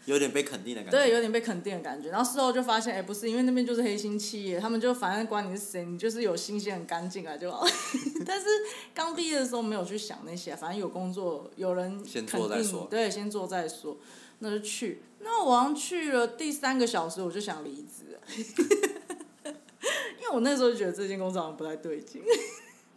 有点被肯定的感觉。对，有点被肯定的感觉。然后事后就发现，哎，不是，因为那边就是黑心企业，他们就反正管你是谁，你就是有新鲜很干净啊就好。但是刚毕业的时候没有去想那些，反正有工作，有人先肯做再说定，对，先做再说，那就去。那我好像去了第三个小时，我就想离职了，因为我那时候就觉得这间工作好像不太对劲，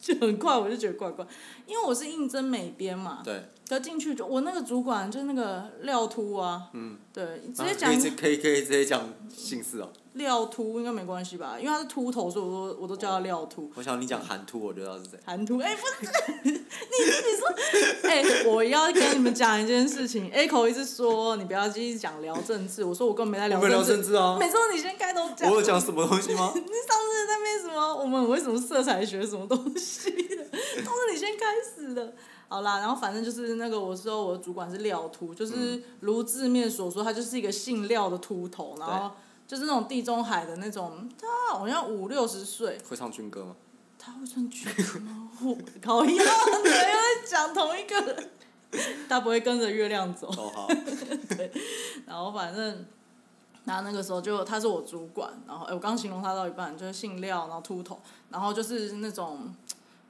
就很快我就觉得怪怪，因为我是应征美编嘛，对，可进去就我那个主管就是那个廖秃啊，嗯，对，直啊接讲可以可以可以直接讲姓氏哦。廖秃应该没关系吧，因为他是秃头，所以我都我都叫他廖秃。我想你讲韩秃，我就知道是谁。韩秃，哎、不是，你你说，哎、我要跟你们讲一件事情口一直说你不要继续讲聊政治，我说我根本没在聊政政治啊每次你先开头讲，我有讲什么东西吗？你上次在那边什么，我们为什么色彩学什么东西的，都是你先开始的。好啦，然后反正就是那个，我说我的主管是廖秃，就是如字面所说，他就是一个姓廖的秃头，然后就是那种地中海的那种，他好像五六十岁，会唱军歌吗？他会唱军歌吗？我靠，一样的，又在讲同一个人，他不会跟着月亮走。哦好，然后反正，然后那个时候就他是我主管，然后哎，我刚形容他到一半，就是姓廖，然后秃头，然后就是那种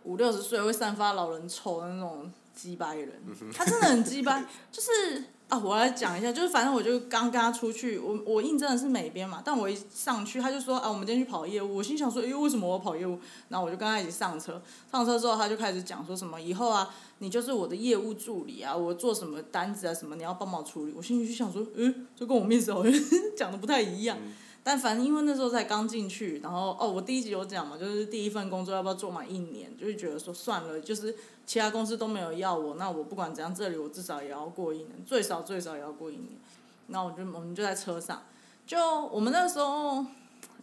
五六十岁会散发老人臭的那种鸡掰人，他真的很鸡掰，就是啊，我来讲一下，就是反正我就刚跟他出去，我我应征的是美编嘛，但我一上去他就说啊，我们今天去跑业务，我心想说，哎，为什么我跑业务？然后我就跟他一起上车，上车之后他就开始讲说什么以后啊。你就是我的业务助理啊，我做什么单子啊什么，你要帮忙处理。我心里就想说，嗯，就跟我面试好像 讲的不太一样。但反正因为那时候才刚进去，然后哦，我第一集有讲嘛，就是第一份工作要不要做满一年，就是觉得说算了，就是其他公司都没有要我，那我不管怎样，这里我至少也要过一年，最少最少也要过一年。那我就我们就在车上，就我们那时候，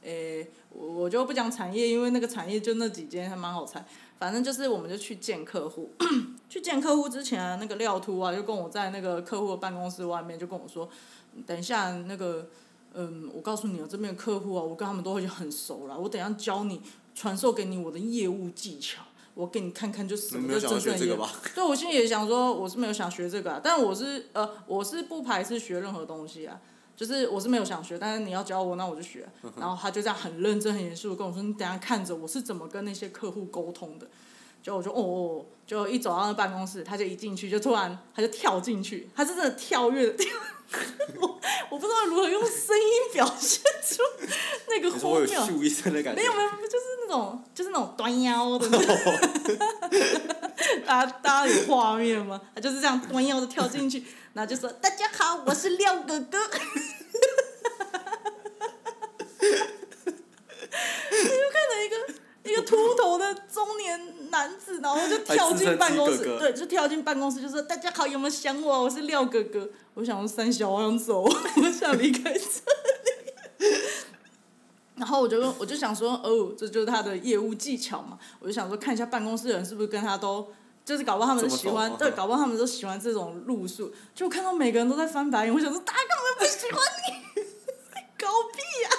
诶、我我就不讲产业，因为那个产业就那几间还蛮好猜。反正就是我们就去见客户，去见客户之前啊，那个廖秃啊就跟我在那个客户的办公室外面就跟我说，等一下那个，嗯，我告诉你啊，这边的客户啊，我跟他们都已经很熟了，我等一下教你传授给你我的业务技巧，我给你看看就是什么叫真正的业务。学这个吧？对，我心里也想说，我是没有想学这个、啊，但我是呃，我是不排斥学任何东西啊，就是我是没有想学，但是你要教我，那我就学。然后他就这样很认真、很严肃的跟我说：“你等下看着我是怎么跟那些客户沟通的。”就我就哦哦，就一走到那办公室，他就一进去就突然他就跳进去，他是真的跳跃跳，我 我不知道如何用声音表现出那个荒谬。咻一声的感觉没有。没有，就是那种就是那种端腰的那种，大家大家有画面吗？他就是这样端腰的跳进去，然后就说：“大家好，我是廖哥哥。”你就看着一个一个秃头的中年男子，然后就跳进办公室，对，就跳进办公室，就说：“大家好，有没有想我？我是廖哥哥。”我想说三小，我想走，我想离开这里。然后我就我就想说，哦，这就是他的业务技巧嘛。我就想说，看一下办公室的人是不是跟他都，就是搞不好他们都喜欢，对，搞不好他们都喜欢这种路数。就我看到每个人都在翻白眼，我想说，他根本不喜欢你，狗屁呀、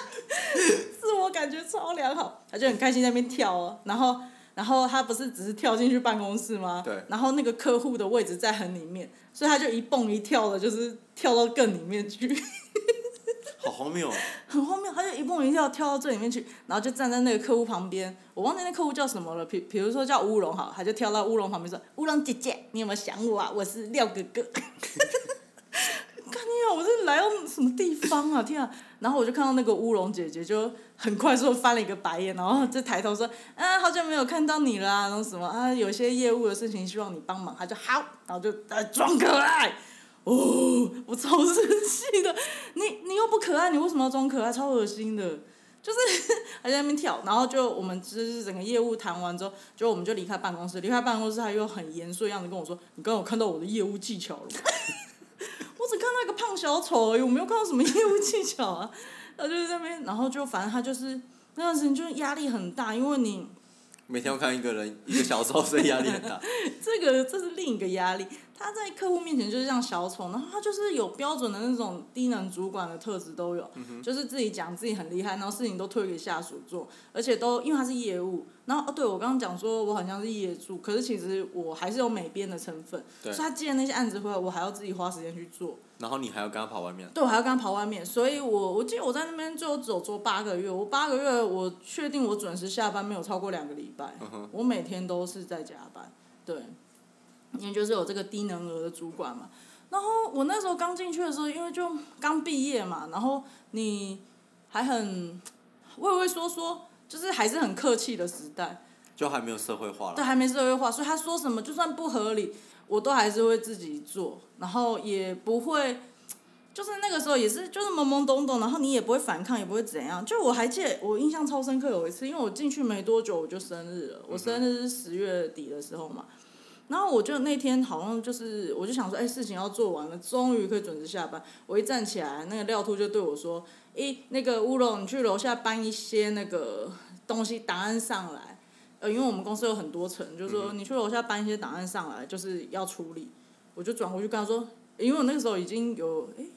自我感觉超良好，他就很开心在那边跳哦。然后，然后他不是只是跳进去办公室吗？对然后那个客户的位置在很里面，所以他就一蹦一跳的，就是跳到更里面去。好荒谬啊！很荒谬，他就一蹦一跳跳到这里面去，然后就站在那个客户旁边，我忘记那客户叫什么了，比比如说叫乌龙好，他就跳到乌龙旁边说：“乌龙姐姐，你有没有想我啊？我是廖哥哥。”看你啊，我是来到什么地方啊？天啊！然后我就看到那个乌龙姐姐就很快速翻了一个白眼，然后就抬头说：“啊，好久没有看到你了、然后什么啊，有些业务的事情希望你帮忙。”他就好，然后就呃装可爱。哦，我超生气的！你你又不可爱，你为什么要装可爱？超恶心的！就是 还在那边跳，然后就我们就是整个业务谈完之后，就我们就离开办公室。离开办公室，他又很严肃的样子跟我说：“你刚刚有看到我的业务技巧了？” 我只看到一个胖小丑而已，我没有看到什么业务技巧啊。然后就是在那边，然后就反正他就是那段时间就是压力很大，因为你每天要看一个人一个小时，所以压力很大。这个这是另一个压力。他在客户面前就是像小丑，然后他就是有标准的那种低能主管的特质都有，就是自己讲自己很厉害，然后事情都推给下属做，而且都因为他是业务，然后哦对我刚刚讲说我好像是业主，可是其实我还是有美编的成分，所以他接的那些案子回来，我还要自己花时间去做。然后你还要跟他跑外面，对，我还要跟他跑外面，所以我我记得我在那边最后只有做八个月，我八个月我确定我准时下班没有超过两个礼拜，哼我每天都是在加班，对，因为就是有这个低能儿的主管嘛。然后我那时候刚进去的时候，因为就刚毕业嘛，然后你还很畏畏缩缩，就是还是很客气的时代，就还没有社会化对，了。还没社会化，所以他说什么就算不合理，我都还是会自己做，然后也不会。就是那个时候也是，就是懵懵懂懂，然后你也不会反抗，也不会怎样。就我还记得，我印象超深刻，有一次，因为我进去没多久我就生日了，我生日是十月底的时候嘛。然后我就那天好像就是，我就想说，哎，事情要做完了，终于可以准时下班。我一站起来，那个廖兔就对我说：“诶，那个乌龙，你去楼下搬一些那个东西档案上来。呃，因为我们公司有很多层，就是说你去楼下搬一些档案上来，就是要处理。”我就转过去跟他说，因为我那个时候已经有，诶，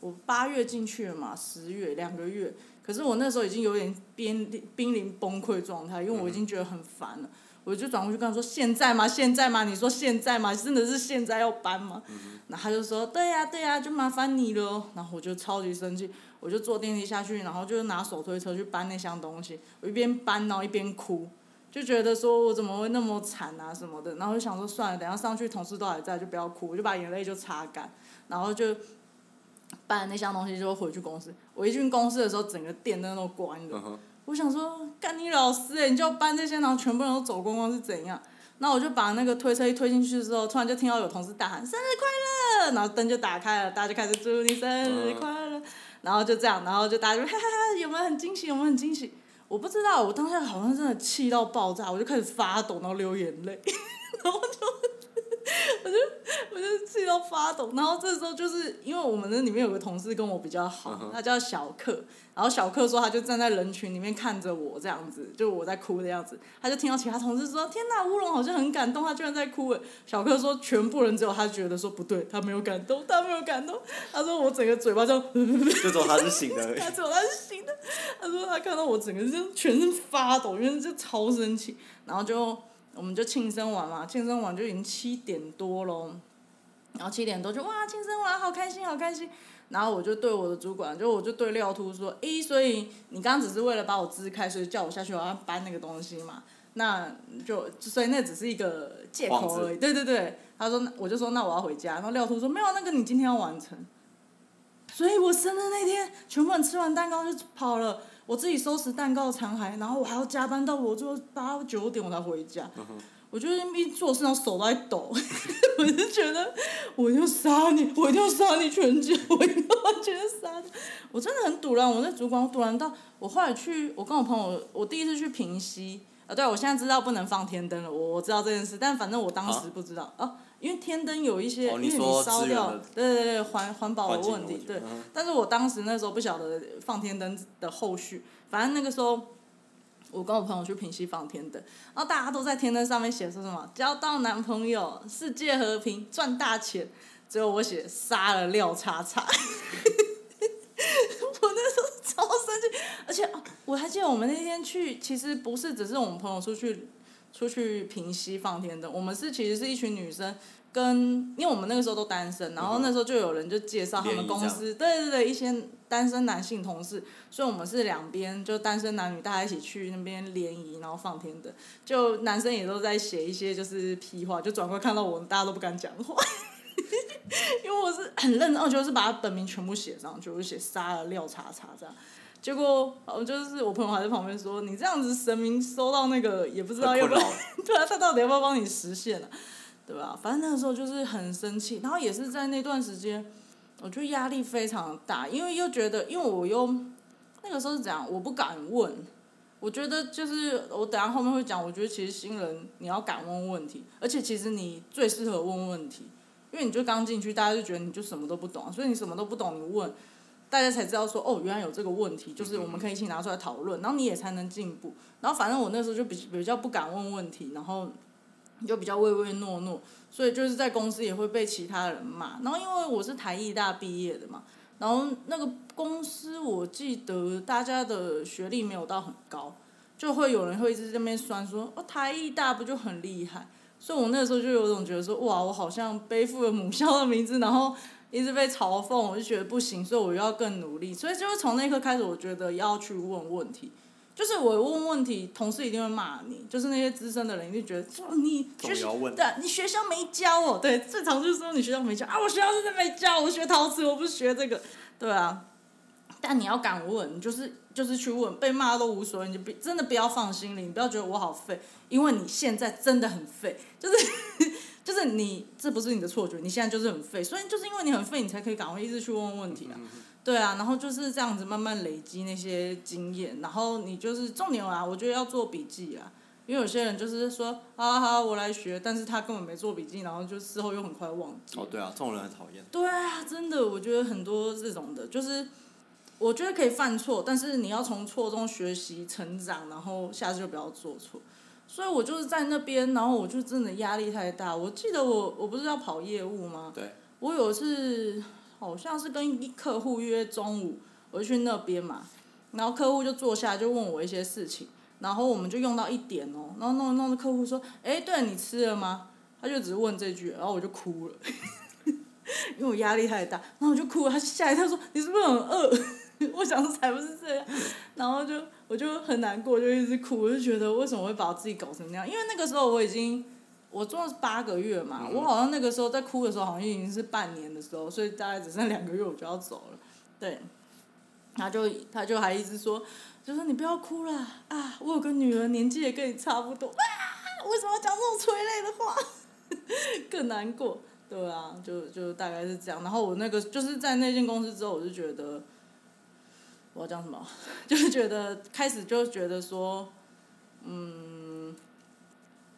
我八月进去了嘛，十月两个月，可是我那时候已经有点濒濒临崩溃状态，因为我已经觉得很烦了。我就转过去跟他说：“现在吗？现在吗？你说现在吗？真的是现在要搬吗？”然后他就说：“对呀、对呀、就麻烦你了哦。”然后我就超级生气，我就坐电梯下去，然后就拿手推车去搬那箱东西。我一边搬，然后一边哭，就觉得说我怎么会那么惨啊什么的。然后就想说算了，等下上去同事都还在，就不要哭，我就把眼泪就擦干，然后就搬那箱东西就回去公司。我一进公司的时候，整个电灯都关了。我想说，干你老师哎、你就要搬这些，然后全部人都走光光是怎样？然后我就把那个推车一推进去之后，突然就听到有同事大喊“生日快乐”，然后灯就打开了，大家就开始祝你生日快乐，然后就这样，然后就大家就 哈哈哈，有没有很惊喜？有没有很惊喜？我不知道，我当下好像真的气到爆炸，我就开始发抖，然后流眼泪，然后就 我就我就气到发抖，然后这时候就是因为我们那里面有个同事跟我比较好嗯，他叫小克，然后小克说他就站在人群里面看着我这样子，就我在哭的样子，他就听到其他同事说：“天哪，乌龙好像很感动，他居然在哭。”哎，小克说全部人只有他觉得说不对，他没有感动，他没有感动。他说我整个嘴巴就，他是醒的 他。只有他是醒的。他说他看到我整个就全身发抖，因为就超生气，然后就我们就庆生完嘛，庆生完就已经七点多喽，然后七点多就哇庆生完好开心好开心，然后我就对我的主管，就我就对廖秃说，诶，所以你刚刚只是为了把我支开，所以叫我下去我要搬那个东西嘛，那就所以那只是一个借口而已，对对对，他说那我就说那我要回家，然后廖秃说没有那个你今天要完成。所以我生日那天，全部人吃完蛋糕就跑了，我自己收拾蛋糕残骸，然后我还要加班到我最后八九点我才回家。我就一做事，然后手都在抖，我就觉得我就杀你，我一定要杀你全家，我一定要完全杀你。我真的很堵然，我那主管我堵然到我后来去，我跟我朋友，我第一次去平溪，啊，对，我现在知道不能放天灯了，我我知道这件事，但反正我当时啊不知道啊因为天灯有一些，因为哦你烧掉对对对，环环保的问题，对。但是我当时那时候不晓得放天灯的后续，反正那个时候我跟我朋友去平溪放天灯，然后大家都在天灯上面写说什么交到男朋友、世界和平、赚大钱，只有我写杀了廖叉叉。我那时候超生气，而且哦，我还记得我们那天去，其实不是只是我们朋友出去出去平溪放天灯，我们是其实是一群女生。跟，因为我们那个时候都单身，然后那时候就有人就介绍他们公司，对对对，一些单身男性同事，所以我们是两边就单身男女大家一起去那边联谊，然后放天灯，就男生也都在写一些就是屁话，就转过来看到我们，大家都不敢讲话，因为我是很认真，我就是把他本名全部写上去，我就写杀了廖叉叉这样。结果，我就是我朋友还在旁边说：“你这样子神明收到那个也不知道要不要 对啊，他到底要不要帮你实现啊？对吧？反正那个时候就是很生气，然后也是在那段时间，我觉得压力非常大，因为又觉得，因为我又那个时候是怎样，我不敢问。我觉得就是我等下后面会讲，我觉得其实新人你要敢问问题，而且其实你最适合问问题，因为你就刚进去，大家就觉得你就什么都不懂，所以你什么都不懂，你问，大家才知道说哦，原来有这个问题，就是我们可以一起拿出来讨论，然后你也才能进步。然后反正我那时候就比比较不敢问问题，然后就比较唯唯诺诺，所以就是在公司也会被其他人骂。然后因为我是台艺大毕业的嘛，然后那个公司我记得大家的学历没有到很高，就会有人会一直在那边酸说哦台艺大不就很厉害，所以我那时候就有种觉得说哇我好像背负了母校的名字，然后一直被嘲讽，我就觉得不行，所以我要更努力。所以就是从那一刻开始，我觉得要去问问题。就是我问问题，同事一定会骂你，就是那些资深的人一定觉得说你学校对啊你学校没教我，对，最常就是说你学校没教啊，我学校真的没教，我学陶瓷，我不是学这个，对啊。但你要敢问，你就是就是去问，被骂都无所谓，你就不真的不要放心里，你不要觉得我好废，因为你现在真的很废，就是 就是你这不是你的错觉，你现在就是很废，所以就是因为你很废，你才可以赶快一直去问问题啊。对啊，然后就是这样子慢慢累积那些经验，然后你就是重点啊，我觉得要做笔记啊，因为有些人就是说好好我来学，但是他根本没做笔记，然后就事后又很快忘记。哦，对啊，这种人很讨厌。对啊，真的，我觉得很多这种的，就是我觉得可以犯错，但是你要从错中学习成长，然后下次就不要做错。所以我就是在那边，然后我就真的压力太大。我记得我我不是要跑业务吗？对。我有一次好像是跟一客户约中午，我就去那边嘛，然后客户就坐下就问我一些事情，然后我们就用到一点哦，然后弄弄的客户说：“哎，对，你吃了吗？”他就只是问这句，然后我就哭了，因为我压力太大，然后我就哭了。他吓一跳说：“你是不是很饿？” 我想说才不是这样，然后就我就很难过，就一直哭，我就觉得为什么会把自己搞成那样？因为那个时候我已经我做了八个月嘛，我好像那个时候在哭的时候好像已经是半年的时候，所以大概只剩两个月我就要走了。对，他就他就还一直说，就说你不要哭了啊，我有个女儿，年纪也跟你差不多啊，为什么要讲这种催泪的话？更难过，对啊，就就大概是这样。然后我那个就是在那间公司之后，我就觉得。我要讲什么？就是觉得开始就觉得说，嗯，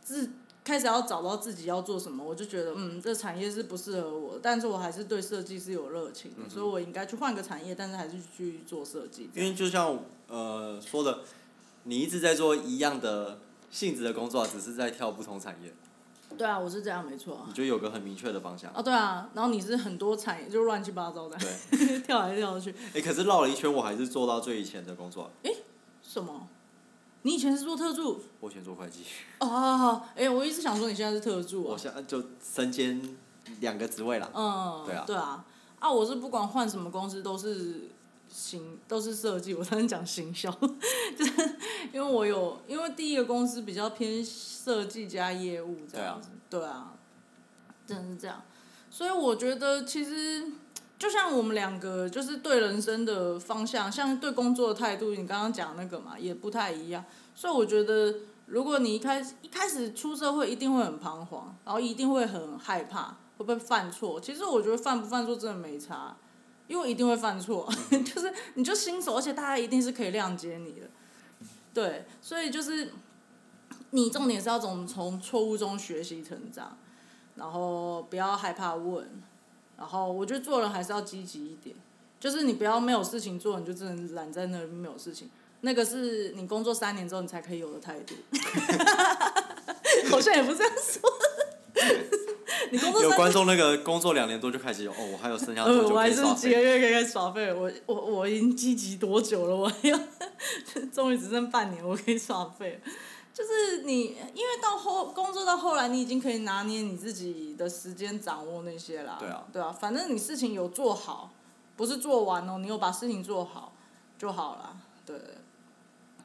自开始要找到自己要做什么，我就觉得嗯，这产业是不适合我，但是我还是对设计是有热情的，所以我应该去换个产业，但是还是去做设计。因为就像呃说的，你一直在做一样的性质的工作，只是在跳不同产业。对啊，我是这样，没错。你就有个很明确的方向。哦，对啊，然后你是很多产业就乱七八糟的，对，跳来跳去。哎，可是绕了一圈，我还是做到最以前的工作。哎，什么？你以前是做特助？我以前做会计。哦，好好，哎，我一直想说你现在是特助啊。我现在就身兼两个职位了。嗯。对啊。对啊，啊，我是不管换什么公司都是。行都是设计，我才能讲行销，就是因为我有，因为第一个公司比较偏设计加业务这样子，对啊，真的是这样，所以我觉得其实就像我们两个，就是对人生的方向，像对工作的态度，你刚刚讲那个嘛，也不太一样，所以我觉得如果你一开始一开始出社会，一定会很彷徨，然后一定会很害怕会不会犯错，其实我觉得犯不犯错真的没差。因为一定会犯错，就是你就新手，而且大家一定是可以谅解你的，对，所以就是你重点是要从从错误中学习成长，然后不要害怕问，然后我觉得做人还是要积极一点，就是你不要没有事情做，你就只能懒在那里没有事情，那个是你工作三年之后你才可以有的态度，好像也不这样说。你工作有观众那个工作两年多就开始有哦，我还有剩下多久可以耍几个月可以耍废？我我我已经积极多久了？我要 终于只剩半年，我可以耍废。就是你，因为到后工作到后来，你已经可以拿捏你自己的时间，掌握那些啦。对啊。对啊，反正你事情有做好，不是做完哦，你有把事情做好就好了。对。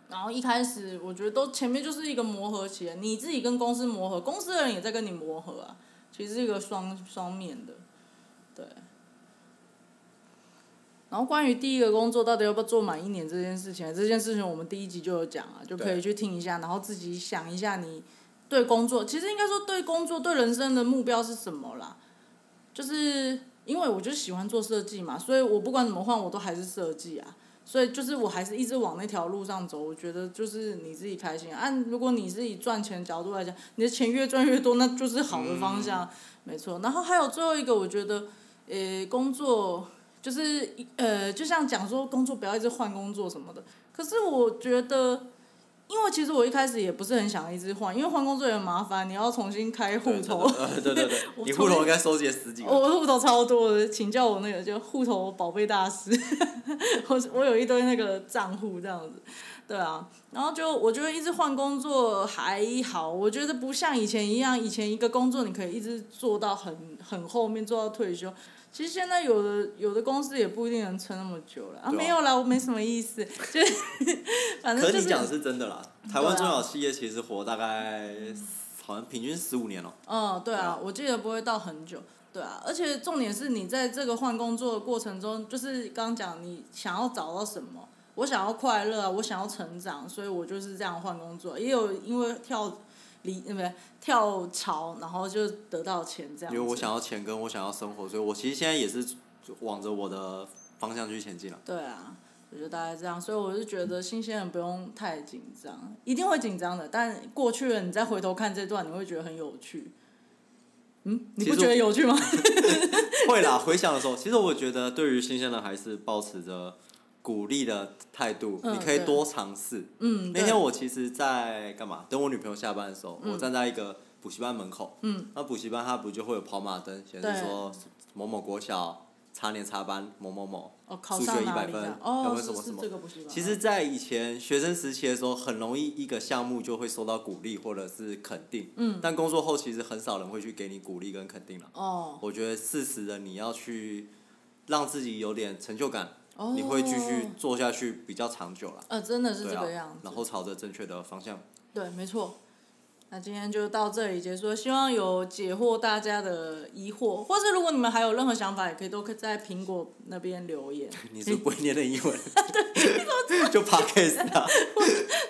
然后一开始我觉得都前面就是一个磨合期，你自己跟公司磨合，公司的人也在跟你磨合啊。其实是一个双双面的，对。然后关于第一个工作到底要不要做满一年这件事情，这件事情我们第一集就有讲啊，就可以去听一下，然后自己想一下你对工作，其实应该说对工作对人生的目标是什么啦？就是因为我就喜欢做设计嘛，所以我不管怎么换，我都还是设计啊。所以就是我还是一直往那条路上走，我觉得就是你自己开心。按如果你是以赚钱角度来讲，你的钱越赚越多，那就是好的方向，没错。然后还有最后一个，我觉得，呃，工作就是呃，就像讲说工作不要一直换工作什么的。可是我觉得。因为其实我一开始也不是很想一直换，因为换工作也很麻烦，你要重新开户头。对对对，你户头应该收集十几个。我户头超多的，请教我那个就户头宝贝大师。我我有一堆那个账户这样子，对啊，然后就我觉得一直换工作还好，我觉得不像以前一样，以前一个工作你可以一直做到很很后面，做到退休。其实现在有的有的公司也不一定能撑那么久了啊，没有啦，我没什么意思，就是 反正就是。可你讲的是真的啦，台湾中小企业其实活大概好像平均十五年了。嗯，对啊，我记得不会到很久，对啊，而且重点是你在这个换工作的过程中，就是刚讲你想要找到什么，我想要快乐啊，我想要成长，所以我就是这样换工作，也有因为跳。离那不对跳槽，然后就得到钱这样子。因为我想要钱跟我想要生活，所以我其实现在也是往着我的方向去前进了。对啊，我觉得大概这样，所以我是觉得新鲜人不用太紧张，一定会紧张的，但过去了你再回头看这段，你会觉得很有趣。嗯，你不觉得有趣吗？会啦，回想的时候，其实我觉得对于新鲜人还是保持着鼓励的态度，嗯你可以多尝试。嗯，那天我其实在干嘛？等我女朋友下班的时候，嗯我站在一个补习班门口。嗯。那补习班它不就会有跑马灯，显示说某某国小差年差班某某某。哦，考数学一百分里啊？有哦，没有什么什么。其实，在以前学生时期的时候，很容易一个项目就会受到鼓励或者是肯定。嗯但工作后，其实很少人会去给你鼓励跟肯定了。哦，我觉得适时的你要去让自己有点成就感，哦，你会继续做下去比较长久了。呃，真的是这个样子。，然后朝着正确的方向。对，没错。那今天就到这里结束了，希望有解惑大家的疑惑，或是如果你们还有任何想法，也可以都可以在苹果那边留言。你是不会念的英文，就 podcast 啊。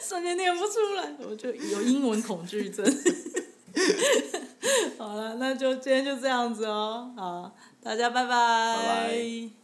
瞬间念不出来，我就有英文恐惧症。好了，那就今天就这样子哦。好，大家拜拜。拜拜